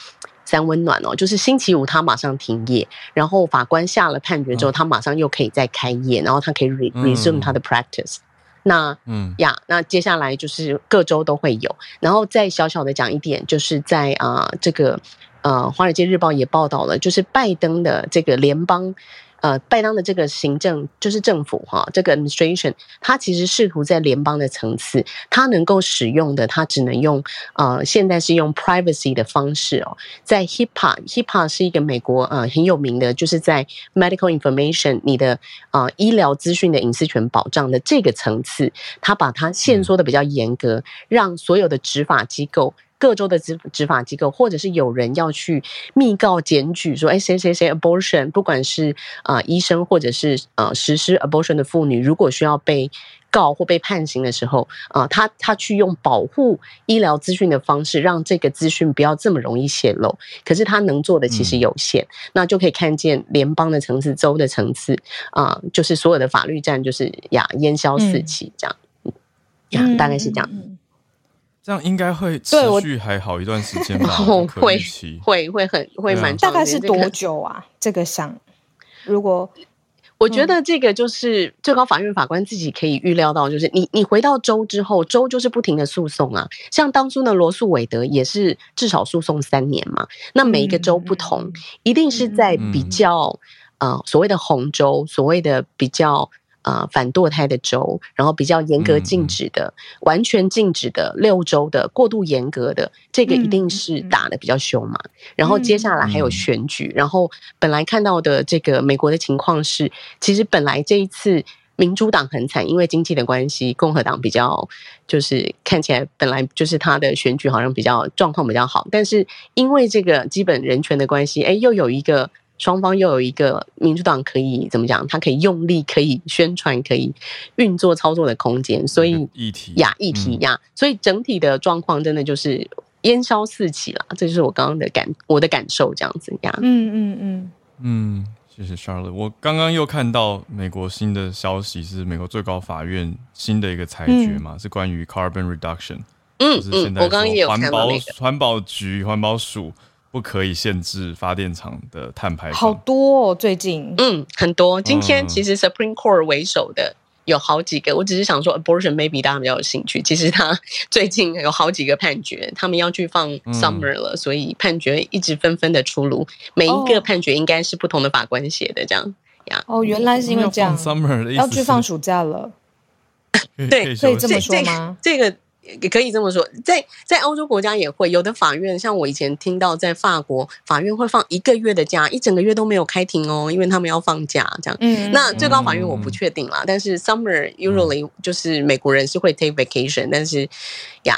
三温暖哦，就是星期五他马上停业，然后法官下了判决之后，他马上又可以再开业，然后他可以 resume 他的 practice。那嗯呀，那接下来就是各州都会有，然后再小小的讲一点，就是在啊这个呃《华尔街日报》也报道了，就是拜登的这个联邦。呃，拜登的这个行政就是政府哈，这个 administration，它其实试图在联邦的层次，它能够使用的，它只能用呃，现在是用 privacy 的方式哦，在 HIPAA，HIPAA 是一个美国呃很有名的，就是在 medical information 你的呃医疗资讯的隐私权保障的这个层次，它把它限缩的比较严格，让所有的执法机构。各州的执执法机构，或者是有人要去密告检举说，哎，谁谁谁 abortion，不管是啊医生或者是呃实施 abortion 的妇女，如果需要被告或被判刑的时候，啊，他他去用保护医疗资讯的方式，让这个资讯不要这么容易泄露。可是他能做的其实有限，那就可以看见联邦的层次、州的层次啊，就是所有的法律战就是呀烟消四起这样，呀大概是这样。这样应该会持续还好一段时间吧？会会会很会蛮大概是多久啊？这个想，如果我觉得这个就是最高法院法官自己可以预料到，就是你你回到州之后，州就是不停的诉讼啊。像当初的罗素韦德也是至少诉讼三年嘛。那每一个州不同，一定是在比较呃所谓的红州，所谓的比较。啊，反堕胎的州，然后比较严格禁止的、完全禁止的六州的过度严格的，这个一定是打的比较凶嘛。然后接下来还有选举，然后本来看到的这个美国的情况是，其实本来这一次民主党很惨，因为经济的关系，共和党比较就是看起来本来就是他的选举好像比较状况比较好，但是因为这个基本人权的关系，哎，又有一个。双方又有一个民主党可以怎么讲？他可以用力，可以宣传，可以运作操作的空间，所以议题呀，议题呀，所以整体的状况真的就是烟消四起了。这就是我刚刚的感，我的感受这样子呀。嗯嗯嗯嗯，谢谢 Charlotte。我刚刚又看到美国新的消息，是美国最高法院新的一个裁决嘛，是关于 carbon reduction。嗯嗯，我刚刚也有环保环保局环保署。不可以限制发电厂的碳排放，好多哦，最近嗯很多。今天其实 Supreme Court 为首的有好几个，我只是想说 abortion maybe 大家比较有兴趣。其实他最近有好几个判决，他们要去放 summer 了，所以判决一直纷纷的出炉。每一个判决应该是不同的法官写的，这样呀。哦，原来是因为这样，summer 的要去放暑假了。对，可以这么说吗？这个。也可以这么说，在在欧洲国家也会有的法院，像我以前听到在法国法院会放一个月的假，一整个月都没有开庭哦，因为他们要放假这样。嗯，那最高法院我不确定啦，但是 summer usually 就是美国人是会 take vacation，但是呀，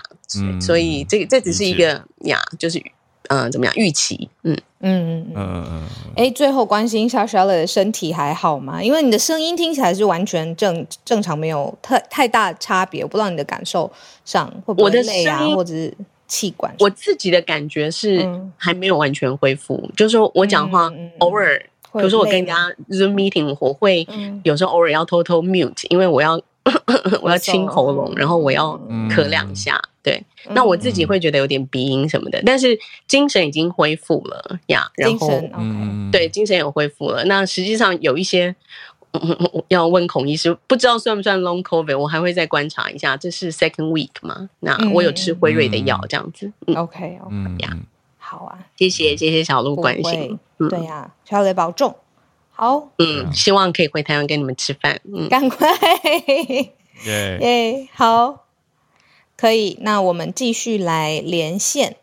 所以这这只是一个呀，就是。嗯，怎么样？预期，嗯嗯嗯嗯嗯。哎，最后关心一下 Charlotte 的身体还好吗？因为你的声音听起来是完全正正常，没有太太大差别。我不知道你的感受上会不会累啊，或者是气管。我自己的感觉是还没有完全恢复，就是说我讲话偶尔，比如说我跟人家 Zoom meeting，我会有时候偶尔要偷偷 mute，因为我要 我要清喉咙，然后我要咳两下。对，那我自己会觉得有点鼻音什么的，但是精神已经恢复了呀。然后，对，精神也恢复了。那实际上有一些要问孔医师，不知道算不算 long covid，我还会再观察一下。这是 second week 吗？那我有吃辉瑞的药，这样子。OK，OK 呀，好啊，谢谢谢谢小鹿关心。对呀，小雷保重。好，嗯，希望可以回台湾跟你们吃饭。嗯，赶快。耶，好，可以。那我们继续来连线，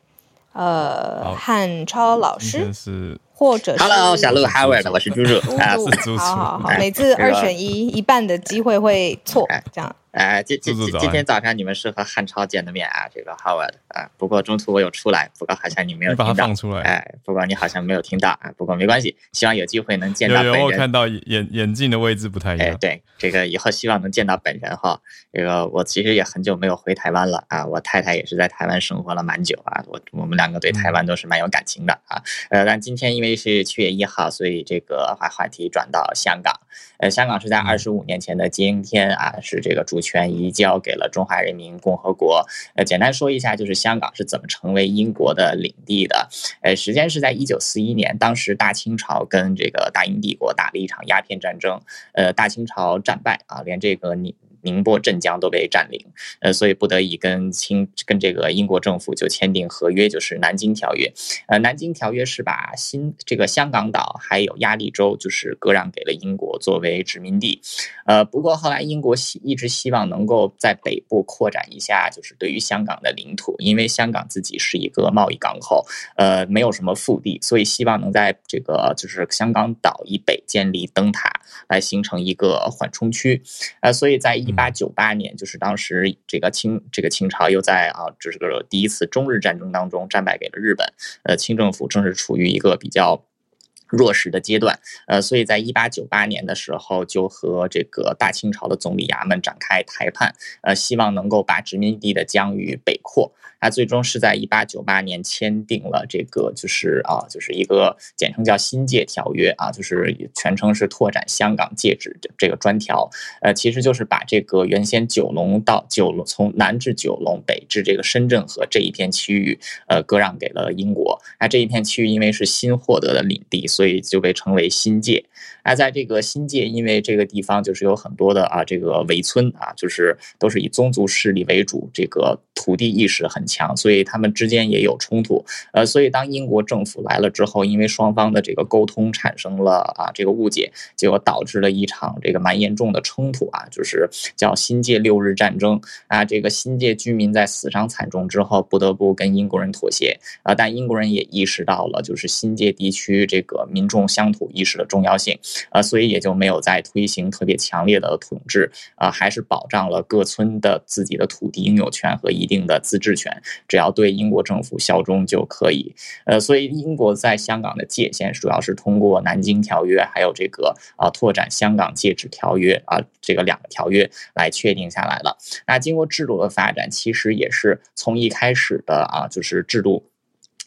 呃，汉超老师是。或者是 Hello，小鹿 Howard，我是猪猪啊，好好好，每次二选一，一半的机会会错，这样。哎，今今今天早上你们是和汉超见的面啊，这个 Howard 啊，不过中途我有出来，不过好像你没有听到，哎，不过你好像没有听到啊，不过没关系，希望有机会能见到本人。我看到眼眼镜的位置不太一样。哎，对，这个以后希望能见到本人哈。这个我其实也很久没有回台湾了啊，我太太也是在台湾生活了蛮久啊，我我们两个对台湾都是蛮有感情的啊。呃，但今天因为是七月一号，所以这个把话题转到香港。呃，香港是在二十五年前的今天啊，是这个主权移交给了中华人民共和国。呃，简单说一下，就是香港是怎么成为英国的领地的。呃，时间是在一九四一年，当时大清朝跟这个大英帝国打了一场鸦片战争。呃，大清朝战败啊，连这个你。宁波、镇江都被占领，呃，所以不得已跟清跟这个英国政府就签订合约，就是《南京条约》。呃，《南京条约》是把新这个香港岛还有鸭绿州就是割让给了英国作为殖民地。呃，不过后来英国希一直希望能够在北部扩展一下，就是对于香港的领土，因为香港自己是一个贸易港口，呃，没有什么腹地，所以希望能在这个就是香港岛以北建立灯塔，来形成一个缓冲区。呃，所以在一八九八年，就是当时这个清这个清朝又在啊，这是个第一次中日战争当中战败给了日本，呃，清政府正是处于一个比较。弱势的阶段，呃，所以在一八九八年的时候，就和这个大清朝的总理衙门展开谈判，呃，希望能够把殖民地的疆域北扩。他最终是在一八九八年签订了这个，就是啊，就是一个简称叫《新界条约》啊，就是全称是拓展香港界址的这个专条。呃，其实就是把这个原先九龙到九龙，从南至九龙，北至这个深圳河这一片区域，呃，割让给了英国。那这一片区域因为是新获得的领地。所以就被称为新界。那在这个新界，因为这个地方就是有很多的啊，这个围村啊，就是都是以宗族势力为主，这个土地意识很强，所以他们之间也有冲突。呃，所以当英国政府来了之后，因为双方的这个沟通产生了啊这个误解，结果导致了一场这个蛮严重的冲突啊，就是叫新界六日战争啊。这个新界居民在死伤惨重之后，不得不跟英国人妥协啊，但英国人也意识到了就是新界地区这个。民众乡土意识的重要性，啊，所以也就没有再推行特别强烈的统治，啊，还是保障了各村的自己的土地拥有权和一定的自治权，只要对英国政府效忠就可以。呃，所以英国在香港的界限主要是通过《南京条约》还有这个啊拓展香港界址条约啊这个两个条约来确定下来了。那经过制度的发展，其实也是从一开始的啊就是制度。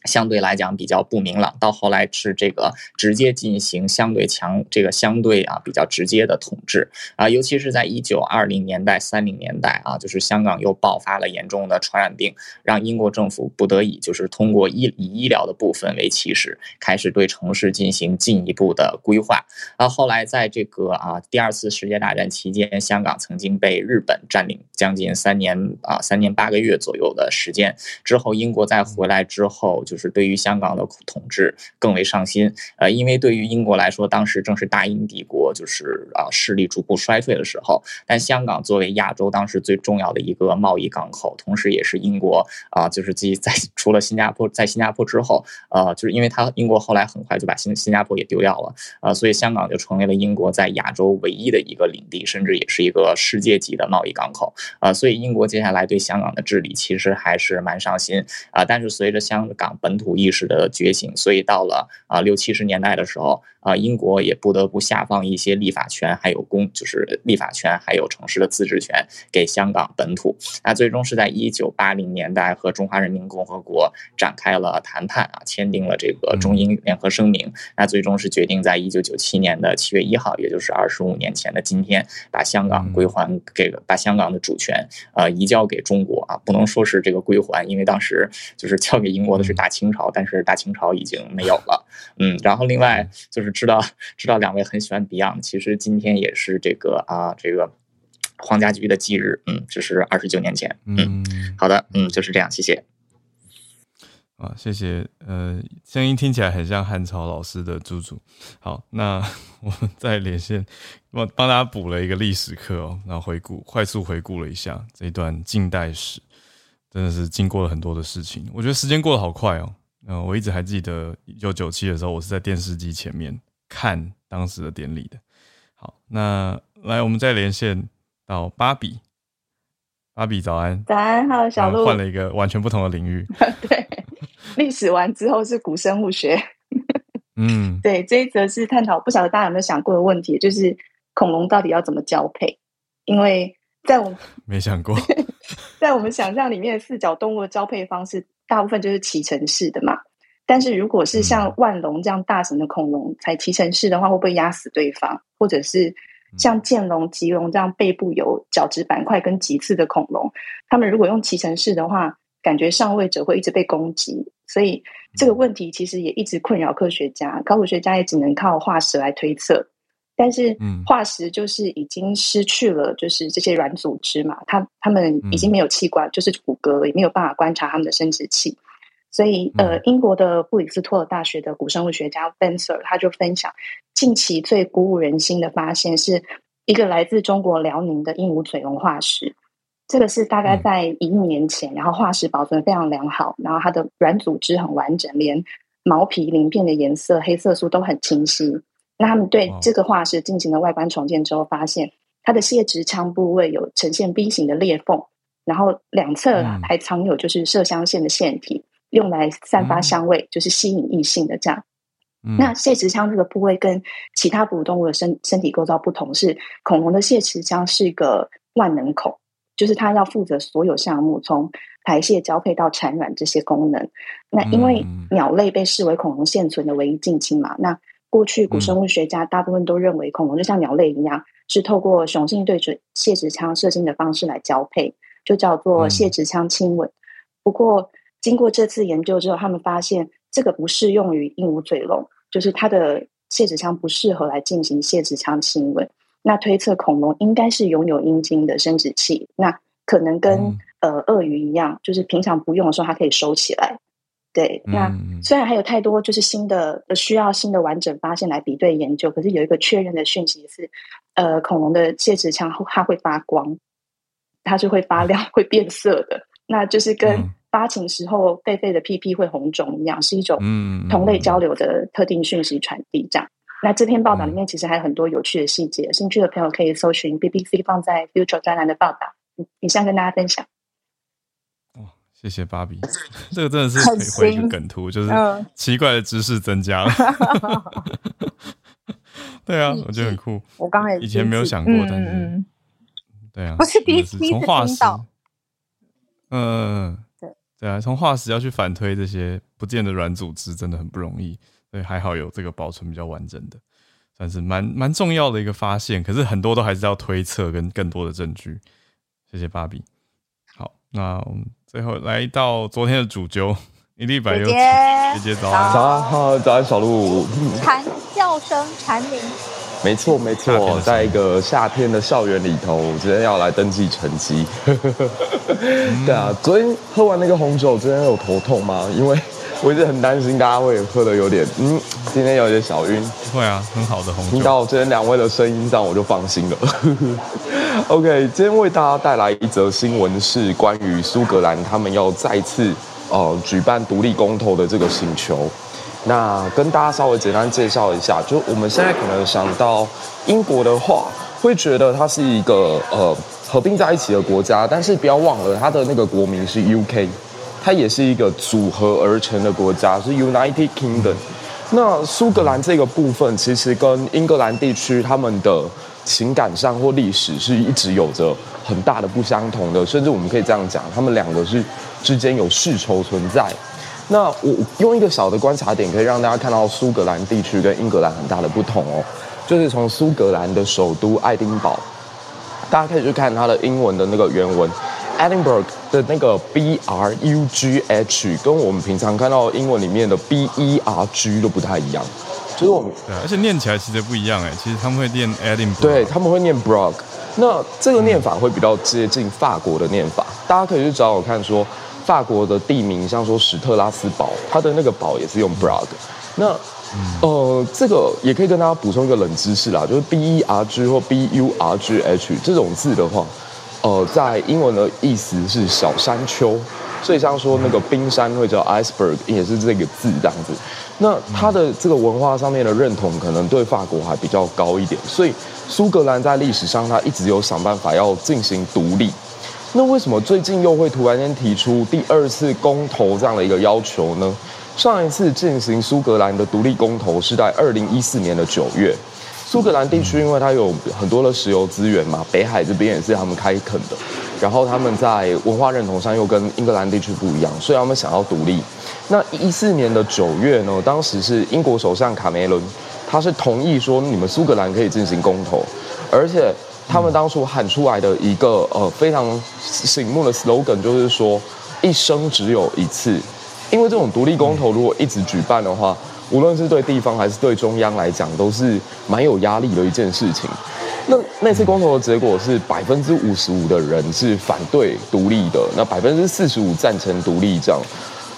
相对来讲比较不明朗，到后来是这个直接进行相对强这个相对啊比较直接的统治啊，尤其是在一九二零年代、三零年代啊，就是香港又爆发了严重的传染病，让英国政府不得已就是通过医以医疗的部分为起始，开始对城市进行进一步的规划。啊，后来在这个啊第二次世界大战期间，香港曾经被日本占领将近三年啊三年八个月左右的时间，之后英国再回来之后。就就是对于香港的统治更为上心，呃，因为对于英国来说，当时正是大英帝国就是啊势力逐步衰退的时候。但香港作为亚洲当时最重要的一个贸易港口，同时也是英国啊，就是自己在 除了新加坡，在新加坡之后，呃，就是因为它英国后来很快就把新新加坡也丢掉了，呃，所以香港就成为了英国在亚洲唯一的一个领地，甚至也是一个世界级的贸易港口啊。所以英国接下来对香港的治理其实还是蛮上心啊。但是随着香港本土意识的觉醒，所以到了啊六七十年代的时候。啊，英国也不得不下放一些立法权，还有公就是立法权，还有城市的自治权给香港本土。那最终是在一九八零年代和中华人民共和国展开了谈判啊，签订了这个中英联合声明。那最终是决定在一九九七年的七月一号，也就是二十五年前的今天，把香港归还给把香港的主权呃移交给中国啊，不能说是这个归还，因为当时就是交给英国的是大清朝，但是大清朝已经没有了。嗯，然后另外就是。知道知道，两位很喜欢 Beyond。其实今天也是这个啊，这个黄家驹的忌日。嗯，这是二十九年前。嗯，好的，嗯，就是这样，谢谢。啊，谢谢。呃，声音听起来很像汉朝老师的猪猪。好，那 我们再连线，我帮大家补了一个历史课哦，然后回顾，快速回顾了一下这一段近代史，真的是经过了很多的事情。我觉得时间过得好快哦。嗯，我一直还记得一九九七的时候，我是在电视机前面看当时的典礼的。好，那来我们再连线到芭比，芭比早安，早安，Hello，小鹿，换了一个完全不同的领域，对。历史完之后是古生物学，嗯，对，这一则是探讨，不晓得大家有没有想过的问题，就是恐龙到底要怎么交配？因为在我没想过，在我们想象里面，四脚动物的交配方式大部分就是骑乘式的嘛。但是如果是像万龙这样大型的恐龙才骑乘式的话，会不会压死对方？或者是像剑龙、棘龙这样背部有角质板块跟棘刺的恐龙，他们如果用骑乘式的话？感觉上位者会一直被攻击，所以这个问题其实也一直困扰科学家。考古学家也只能靠化石来推测，但是化石就是已经失去了，就是这些软组织嘛，它它们已经没有器官，就是骨骼也没有办法观察它们的生殖器。所以，呃，英国的布里斯托尔大学的古生物学家 b e n s e r 他就分享，近期最鼓舞人心的发现是一个来自中国辽宁的鹦鹉嘴龙化石。这个是大概在一亿年前，然后化石保存非常良好，然后它的软组织很完整，连毛皮鳞片的颜色、黑色素都很清晰。那他们对这个化石进行了外观重建之后，发现它的泄殖腔部位有呈现 B 型的裂缝，然后两侧还藏有就是麝香腺的腺体，用来散发香味，就是吸引异性的这样。那泄殖腔这个部位跟其他哺乳动物的身身体构造不同，是恐龙的泄殖腔是一个万能孔。就是它要负责所有项目，从排泄、交配到产卵这些功能。那因为鸟类被视为恐龙现存的唯一近亲嘛，那过去古生物学家大部分都认为恐龙就像鸟类一样，是透过雄性对准泄殖腔射精的方式来交配，就叫做泄殖腔亲吻。不过经过这次研究之后，他们发现这个不适用于鹦鹉嘴龙，就是它的泄殖腔不适合来进行泄殖腔亲吻。那推测恐龙应该是拥有阴茎的生殖器，那可能跟呃鳄鱼一样，就是平常不用的时候它可以收起来。对，那虽然还有太多就是新的需要新的完整发现来比对研究，可是有一个确认的讯息是，呃，恐龙的戒指腔它会发光，它是会发亮、会变色的，那就是跟发情时候狒狒的屁屁会红肿一样，是一种同类交流的特定讯息传递这样。那这篇报道里面其实还有很多有趣的细节，兴趣的朋友可以搜寻 BBC 放在 Future 专栏的报道，以上跟大家分享。哇，谢谢芭比，这个真的是可以回一个梗图，就是奇怪的知识增加了。对啊，我觉得很酷。我刚才以前没有想过，但是对啊，不是第一次从化石，嗯，对对啊，从化石要去反推这些不见的软组织，真的很不容易。对，还好有这个保存比较完整的，算是蛮蛮重要的一个发现。可是很多都还是要推测跟更多的证据。谢谢芭比。好，那我们最后来到昨天的主揪，一粒百优姐姐早安，早安，早安，小鹿。蝉叫声蝉鸣。没错，没错，在一个夏天的校园里头，今天要来登记成绩。对啊，昨天喝完那个红酒，今天有头痛吗？因为 我一直很担心大家会喝的有点，嗯，今天有点小晕。会啊，很好的红酒。听到今天两位的声音，这样我就放心了。OK，今天为大家带来一则新闻，是关于苏格兰他们要再次呃举办独立公投的这个请求。那跟大家稍微简单介绍一下，就我们现在可能想到英国的话，会觉得它是一个呃合并在一起的国家，但是不要忘了它的那个国名是 UK。它也是一个组合而成的国家，是 United Kingdom。那苏格兰这个部分，其实跟英格兰地区他们的情感上或历史是一直有着很大的不相同的，甚至我们可以这样讲，他们两个是之间有世仇存在。那我用一个小的观察点，可以让大家看到苏格兰地区跟英格兰很大的不同哦，就是从苏格兰的首都爱丁堡，大家可以去看它的英文的那个原文。Edinburgh 的那个 B R U G H 跟我们平常看到英文里面的 B E R G 都不太一样，就是我们对，而且念起来其实不一样哎，其实他们会念 Edinburgh，对他们会念 Brog，那这个念法会比较接近法国的念法，大家可以去找我看说法国的地名，像说史特拉斯堡，它的那个堡也是用 Brug。那呃，这个也可以跟大家补充一个冷知识啦，就是 B E R G 或 B U R G H 这种字的话，呃，在英文的意思是小山丘，所以像说那个冰山会叫 iceberg，也是这个字这样子。那他的这个文化上面的认同，可能对法国还比较高一点，所以苏格兰在历史上他一直有想办法要进行独立。那为什么最近又会突然间提出第二次公投这样的一个要求呢？上一次进行苏格兰的独立公投是在二零一四年的九月。苏格兰地区因为它有很多的石油资源嘛，北海这边也是他们开垦的，然后他们在文化认同上又跟英格兰地区不一样，所以他们想要独立。那一四年的九月呢，当时是英国首相卡梅伦，他是同意说你们苏格兰可以进行公投，而且他们当初喊出来的一个呃非常醒目的 slogan 就是说一生只有一次。因为这种独立公投如果一直举办的话，无论是对地方还是对中央来讲，都是蛮有压力的一件事情。那那次公投的结果是百分之五十五的人是反对独立的，那百分之四十五赞成独立这样。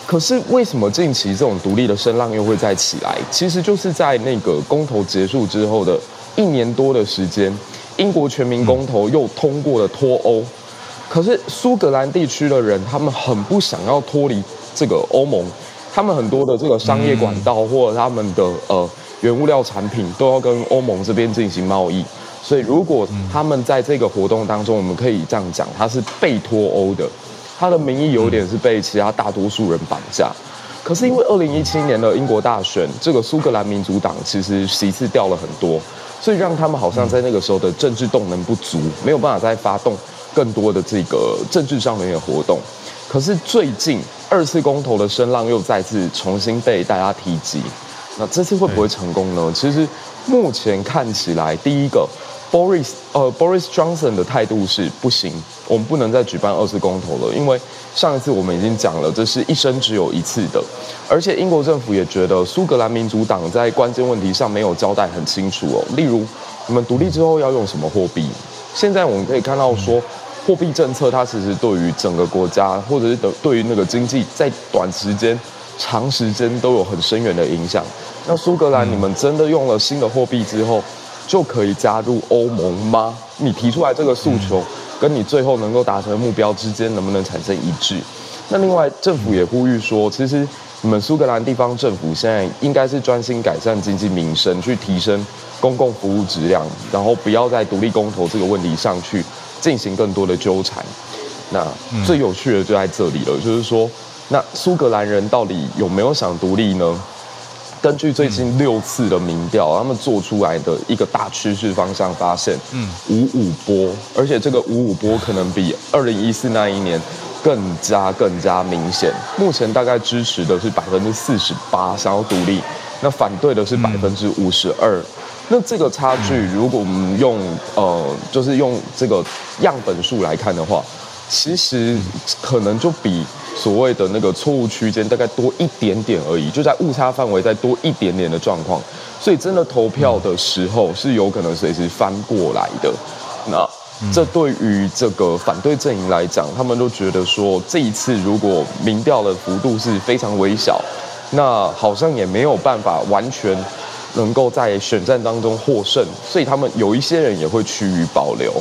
可是为什么近期这种独立的声浪又会再起来？其实就是在那个公投结束之后的一年多的时间，英国全民公投又通过了脱欧。可是苏格兰地区的人，他们很不想要脱离。这个欧盟，他们很多的这个商业管道或者他们的呃原物料产品都要跟欧盟这边进行贸易，所以如果他们在这个活动当中，我们可以这样讲，他是被脱欧的，他的名义有点是被其他大多数人绑架。可是因为二零一七年的英国大选，这个苏格兰民族党其实席次掉了很多，所以让他们好像在那个时候的政治动能不足，没有办法再发动更多的这个政治上面的活动。可是最近二次公投的声浪又再次重新被大家提及，那这次会不会成功呢？其实目前看起来，第一个，Boris 呃 Boris Johnson 的态度是不行，我们不能再举办二次公投了，因为上一次我们已经讲了，这是一生只有一次的，而且英国政府也觉得苏格兰民主党在关键问题上没有交代很清楚哦，例如你们独立之后要用什么货币，现在我们可以看到说。货币政策，它其实对于整个国家，或者是对于那个经济，在短时间、长时间都有很深远的影响。那苏格兰，你们真的用了新的货币之后，就可以加入欧盟吗？你提出来这个诉求，跟你最后能够达成目标之间，能不能产生一致？那另外，政府也呼吁说，其实你们苏格兰地方政府现在应该是专心改善经济民生，去提升公共服务质量，然后不要在独立公投这个问题上去。进行更多的纠缠，那最有趣的就在这里了，就是说，那苏格兰人到底有没有想独立呢？根据最近六次的民调，他们做出来的一个大趋势方向发现，嗯，五五波，而且这个五五波可能比二零一四那一年更加更加明显。目前大概支持的是百分之四十八想要独立，那反对的是百分之五十二。那这个差距，如果我们用呃，就是用这个样本数来看的话，其实可能就比所谓的那个错误区间大概多一点点而已，就在误差范围再多一点点的状况。所以真的投票的时候是有可能随时翻过来的。那这对于这个反对阵营来讲，他们都觉得说这一次如果民调的幅度是非常微小，那好像也没有办法完全。能够在选战当中获胜，所以他们有一些人也会趋于保留。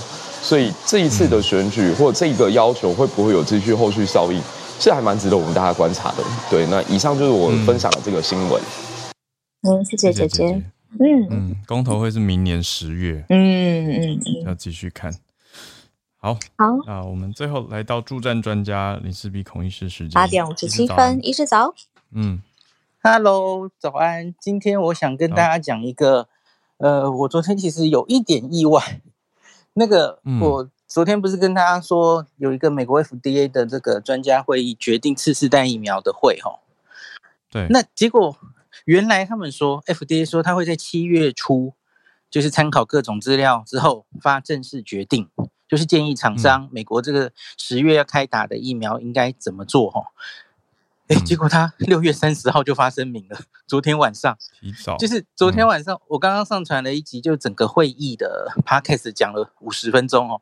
所以这一次的选举或这个要求会不会有继续后续效应，是还蛮值得我们大家观察的。对，那以上就是我分享的这个新闻。嗯，谢谢姐姐。嗯嗯，公投会是明年十月。嗯嗯嗯，要继续看。好，好，那我们最后来到助战专家林世碧孔医师时间，八点五十七分，医师早。嗯。Hello，早安。今天我想跟大家讲一个，呃，我昨天其实有一点意外。那个，我昨天不是跟大家说有一个美国 FDA 的这个专家会议决定次世代疫苗的会，哈。对。那结果原来他们说 FDA 说他会在七月初，就是参考各种资料之后发正式决定，就是建议厂商美国这个十月要开打的疫苗应该怎么做，哈。哎，结果他 六月三十号就发声明了。昨天晚上，提早就是昨天晚上，我刚刚上传了一集，就整个会议的 podcast 讲了五十分钟哦。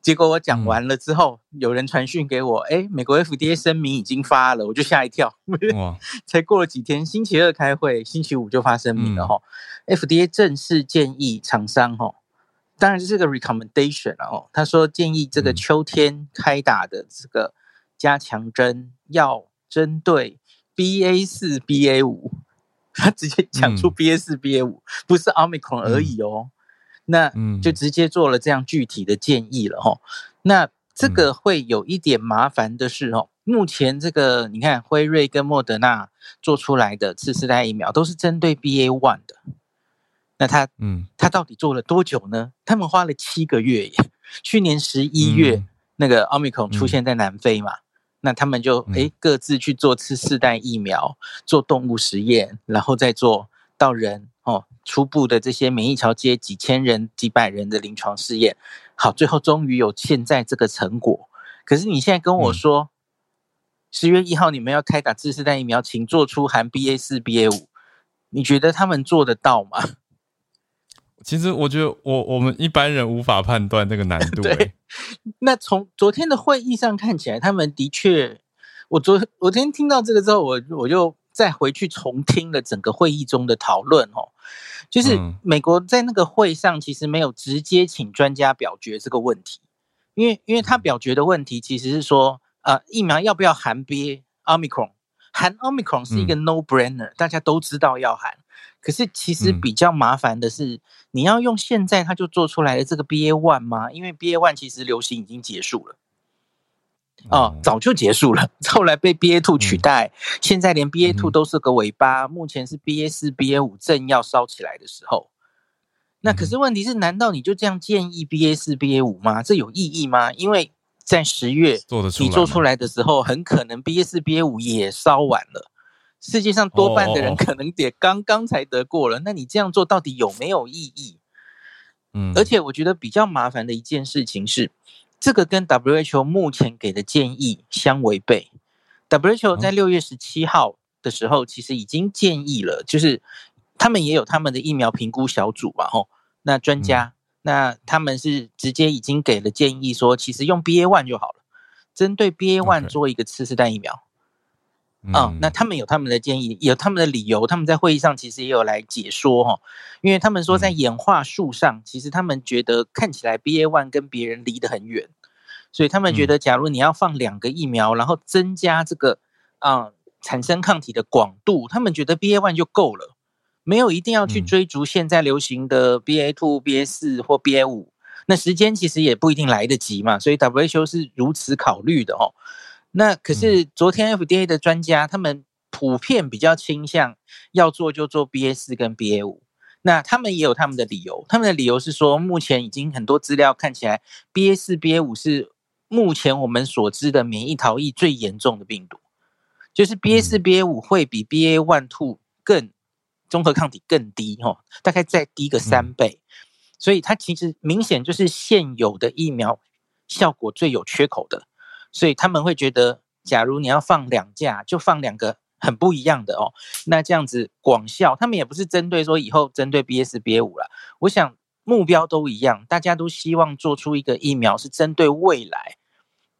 结果我讲完了之后，有人传讯给我，哎，美国 FDA 声明已经发了，我就吓一跳。哇！才过了几天，星期二开会，星期五就发声明了哈。FDA 正式建议厂商哈，当然这是个 recommendation 了哦。他说建议这个秋天开打的这个加强针要针对 BA 四、BA 五，他直接讲出 BA 四、BA 五，不是 Omicron 而已哦。那就直接做了这样具体的建议了哈。那这个会有一点麻烦的是哦，目前这个你看辉瑞跟莫德纳做出来的次世代疫苗都是针对 BA one 的。那他嗯，他到底做了多久呢？他们花了七个月耶。去年十一月那个奥密克戎出现在南非嘛，那他们就哎各自去做次世代疫苗，做动物实验，然后再做到人。哦，初步的这些免疫桥接几千人、几百人的临床试验，好，最后终于有现在这个成果。可是你现在跟我说，十月一号你们要开打次世代疫苗，请做出含 BA 四、BA 五，你觉得他们做得到吗？其实我觉得，我我们一般人无法判断那个难度。对，那从昨天的会议上看起来，他们的确，我昨昨天听到这个之后，我我就。再回去重听了整个会议中的讨论哦，就是美国在那个会上其实没有直接请专家表决这个问题，因为因为他表决的问题其实是说，呃，疫苗要不要含 B Omicron，含 Omicron 是一个 no brainer，大家都知道要含，可是其实比较麻烦的是，你要用现在他就做出来的这个 BA one 吗？因为 BA one 其实流行已经结束了。哦，早就结束了，后来被 BA two 取代，现在连 BA two 都是个尾巴。目前是 BA 四、BA 五正要烧起来的时候。那可是问题是，难道你就这样建议 BA 四、BA 五吗？这有意义吗？因为在十月你做出来的时候，很可能 BA 四、BA 五也烧完了。世界上多半的人可能也刚刚才得过了。那你这样做到底有没有意义？嗯，而且我觉得比较麻烦的一件事情是。这个跟 WHO 目前给的建议相违背。WHO 在六月十七号的时候，其实已经建议了，就是他们也有他们的疫苗评估小组嘛，吼，那专家，那他们是直接已经给了建议，说其实用 BA one 就好了，针对 BA one 做一个次世代疫苗。嗯，那他们有他们的建议，有他们的理由，他们在会议上其实也有来解说哈，因为他们说在演化树上，其实他们觉得看起来 B A one 跟别人离得很远，所以他们觉得，假如你要放两个疫苗，然后增加这个啊产生抗体的广度，他们觉得 B A one 就够了，没有一定要去追逐现在流行的 B A two、B A 四或 B A 五，那时间其实也不一定来得及嘛，所以 W H O 是如此考虑的哦。那可是昨天 FDA 的专家，他们普遍比较倾向要做就做 BA 四跟 BA 五。那他们也有他们的理由，他们的理由是说，目前已经很多资料看起来，BA 四、BA 五是目前我们所知的免疫逃逸最严重的病毒，就是 BA 四、BA 五会比 BA one two 更综合抗体更低哦，大概再低个三倍，所以它其实明显就是现有的疫苗效果最有缺口的。所以他们会觉得，假如你要放两架，就放两个很不一样的哦。那这样子广效，他们也不是针对说以后针对 B S B 五了。我想目标都一样，大家都希望做出一个疫苗是针对未来，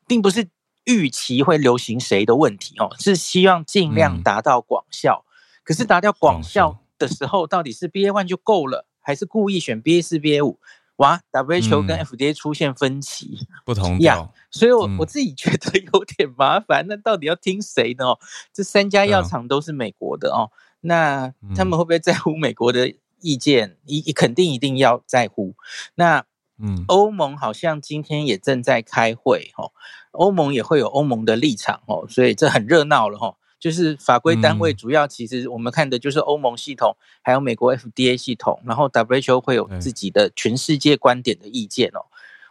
并不是预期会流行谁的问题哦，是希望尽量达到广效。可是达到广效的时候，到底是 B A one 就够了，还是故意选 B S B A 五？哇，WHO 跟 FDA 出现分歧，不同呀，所以我我自己觉得有点麻烦。那到底要听谁呢？这三家药厂都是美国的哦，那他们会不会在乎美国的意见？一肯定一定要在乎。那嗯，欧盟好像今天也正在开会哦，欧盟也会有欧盟的立场哦，所以这很热闹了哦。就是法规单位主要其实我们看的就是欧盟系统，还有美国 FDA 系统，然后 WHO 会有自己的全世界观点的意见哦。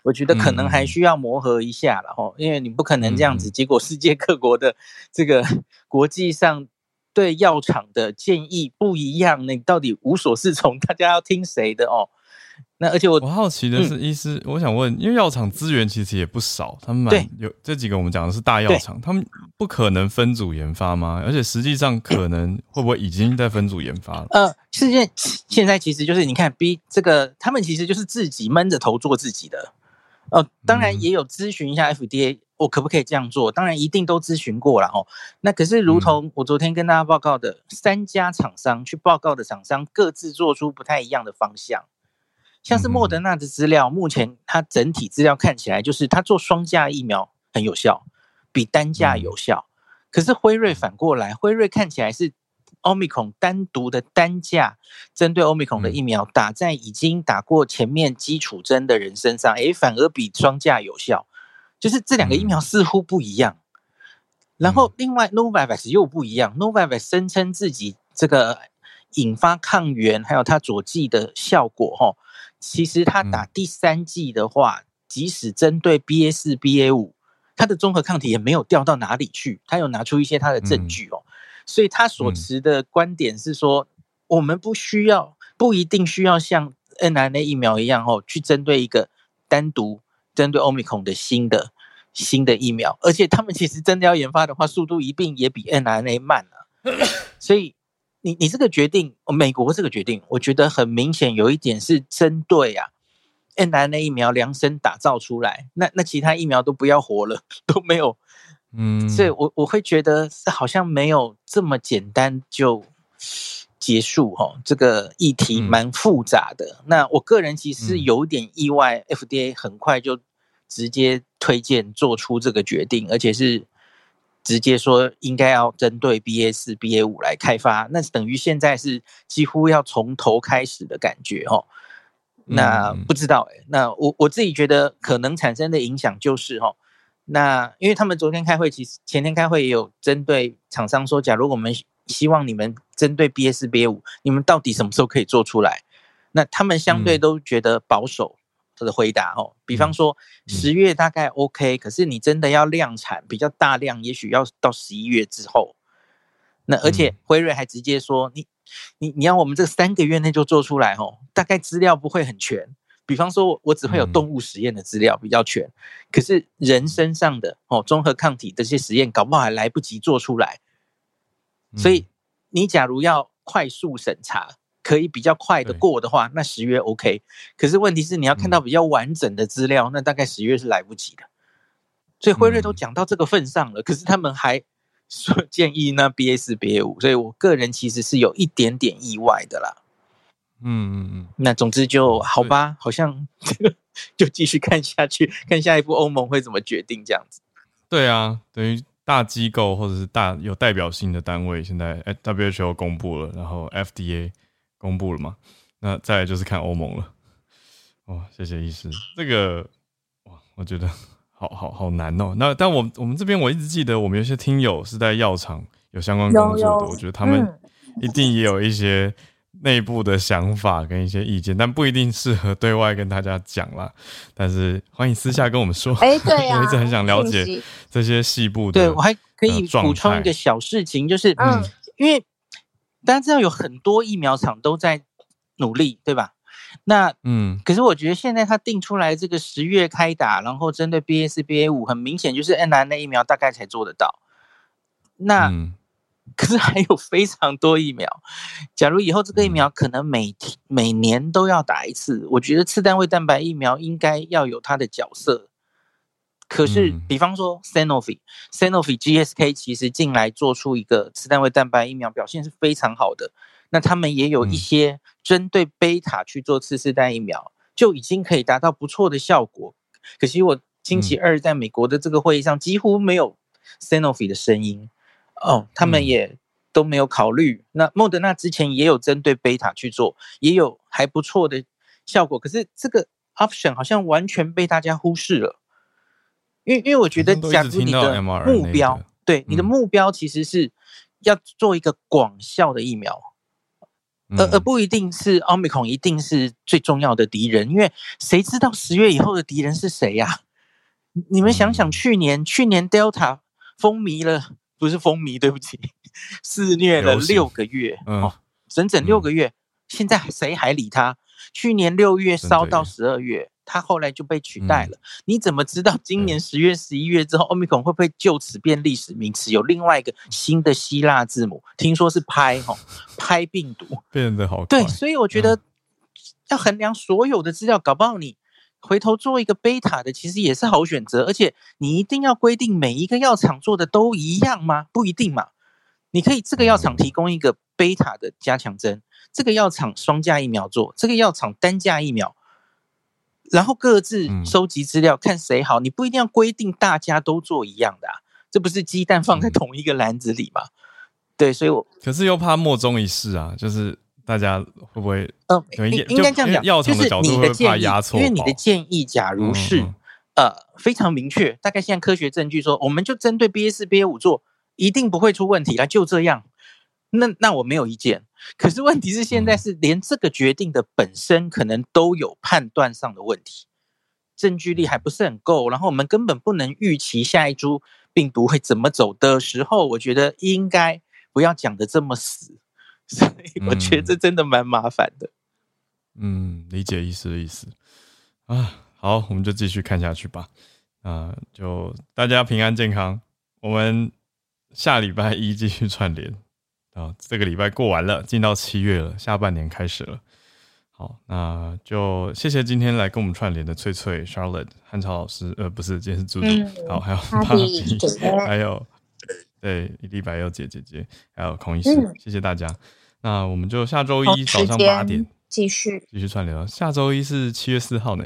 我觉得可能还需要磨合一下了哦，因为你不可能这样子，结果世界各国的这个 国际上对药厂的建议不一样，那到底无所适从，大家要听谁的哦？那而且我我好奇的是，医师，我想问，因为药厂资源其实也不少，他们蛮有这几个我们讲的是大药厂，他们不可能分组研发吗？而且实际上可能 会不会已经在分组研发了？呃，现在现在其实就是你看 B 这个，他们其实就是自己闷着头做自己的，哦，当然也有咨询一下 FDA，我可不可以这样做？当然一定都咨询过了哦。那可是如同我昨天跟大家报告的，三家厂商去报告的厂商各自做出不太一样的方向。像是莫德纳的资料，目前它整体资料看起来就是它做双价疫苗很有效，比单价有效。可是辉瑞反过来，辉瑞看起来是。奥密克戎单独的单价针对奥密克戎的疫苗打在已经打过前面基础针的人身上，诶，反而比双价有效。就是这两个疫苗似乎不一样。然后另外 Novavax 又不一样，Novavax 声称自己这个引发抗原还有它佐剂的效果，哈，其实它打第三剂的话，即使针对 BA 四、BA 五，它的综合抗体也没有掉到哪里去。它有拿出一些它的证据哦。所以他所持的观点是说，我们不需要，不一定需要像 n r n a 疫苗一样哦，去针对一个单独针对 Omicron 的新的新的疫苗，而且他们其实真的要研发的话，速度一定也比 n r n a 慢啊。所以你你这个决定，美国这个决定，我觉得很明显有一点是针对啊 n r n a 疫苗量身打造出来，那那其他疫苗都不要活了，都没有。嗯，所以我我会觉得好像没有这么简单就结束哦，这个议题蛮复杂的。那我个人其实有点意外，FDA 很快就直接推荐做出这个决定，而且是直接说应该要针对 BA 四、BA 五来开发，那等于现在是几乎要从头开始的感觉哦。那不知道哎，那我我自己觉得可能产生的影响就是哈。那因为他们昨天开会，其实前天开会也有针对厂商说，假如我们希望你们针对 B S B 五，你们到底什么时候可以做出来？那他们相对都觉得保守的回答哦，比方说十月大概 OK，可是你真的要量产比较大量，也许要到十一月之后。那而且辉瑞还直接说，你你你要我们这三个月内就做出来哦，大概资料不会很全。比方说，我只会有动物实验的资料比较全，可是人身上的哦综合抗体这些实验，搞不好还来不及做出来。所以，你假如要快速审查，可以比较快的过的话，那十月 OK。可是问题是，你要看到比较完整的资料，那大概十月是来不及的。所以辉瑞都讲到这个份上了，可是他们还说建议那 BA 四 BA 五，所以我个人其实是有一点点意外的啦。嗯嗯嗯，那总之就好吧，好像 就继续看下去，看下一步欧盟会怎么决定这样子。对啊，等于大机构或者是大有代表性的单位，现在 WHO 公布了，然后 FDA 公布了嘛，那再来就是看欧盟了。哦，谢谢医师，这个哇，我觉得好好好难哦。那但我我们这边我一直记得，我们有些听友是在药厂有相关工作的，我觉得他们一定也有一些。内部的想法跟一些意见，但不一定适合对外跟大家讲啦。但是欢迎私下跟我们说。哎，对 我一直很想了解这些细部的。对我还可以补充一个小事情，就是嗯，因为大家知道有很多疫苗厂都在努力，对吧？那嗯，可是我觉得现在他定出来这个十月开打，然后针对 B A 四、B A 五，很明显就是 N R N 疫苗大概才做得到。那可是还有非常多疫苗，假如以后这个疫苗可能每天每年都要打一次，我觉得次单位蛋白疫苗应该要有它的角色。可是，比方说 Sanofi、Sanofi、GSK 其实进来做出一个次单位蛋白疫苗，表现是非常好的。那他们也有一些针对贝塔去做次世代疫苗，就已经可以达到不错的效果。可惜我星期二在美国的这个会议上几乎没有 Sanofi 的声音。哦，他们也都没有考虑。那莫德纳之前也有针对贝塔去做，也有还不错的效果。可是这个 option 好像完全被大家忽视了。因为因为我觉得，假如你的目标，对你的目标其实是要做一个广效的疫苗，而而不一定是奥密克戎一定是最重要的敌人。因为谁知道十月以后的敌人是谁呀？你们想想，去年去年 Delta 风靡了。不是风靡，对不起，肆虐了六个月哦，整整六个月。现在谁还理他？去年六月烧到十二月，他后来就被取代了。你怎么知道今年十月、十一月之后，奥密克戎会不会就此变历史名词？有另外一个新的希腊字母，听说是拍哈 拍病毒变得好对，所以我觉得要衡量所有的资料，搞不好你回头做一个贝塔的，其实也是好选择。而且你一定要规定每一个药厂做的都一样吗？不一定嘛。你可以这个药厂提供一个贝塔的加强针，这个药厂双价疫苗做，这个药厂单价疫苗，然后各自收集资料，看谁好。你不一定要规定大家都做一样的啊，这不是鸡蛋放在同一个篮子里吗？对，所以我可是又怕莫衷一是啊，就是大家会不会？呃，应该这样讲，药厂的角度会怕压错，因为你的建议，假如是呃非常明确，大概现在科学证据说，我们就针对 B A 四、B A 五做。一定不会出问题啦，就这样。那那我没有意见。可是问题是，现在是连这个决定的本身可能都有判断上的问题，证据力还不是很够。然后我们根本不能预期下一株病毒会怎么走的时候，我觉得应该不要讲的这么死。所以我觉得这真的蛮麻烦的。嗯，理解意思的意思啊。好，我们就继续看下去吧。啊，就大家平安健康。我们。下礼拜一继续串联啊！这个礼拜过完了，进到七月了，下半年开始了。好，那就谢谢今天来跟我们串联的翠翠、Charlotte、汉超老师，呃，不是，今天是猪猪，好，还有芭比，还有对李白又姐姐姐，还有孔医师，谢谢大家。那我们就下周一早上八点继续继续串联。下周一是七月四号呢，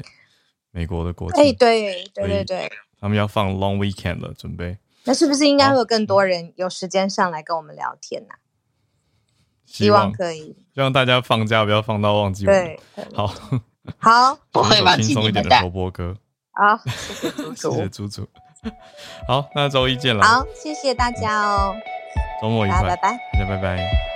美国的国庆，哎，对对对对，他们要放 Long Weekend 了，准备。那是不是应该会有更多人有时间上来跟我们聊天呢？希望可以，希望大家放假不要放到忘记我。对，好，好，不会轻松一点的收播歌。好，谢谢 猪猪，谢谢猪猪。好，那周一见了。好，谢谢大家哦。周末愉快，拜拜，大家拜拜。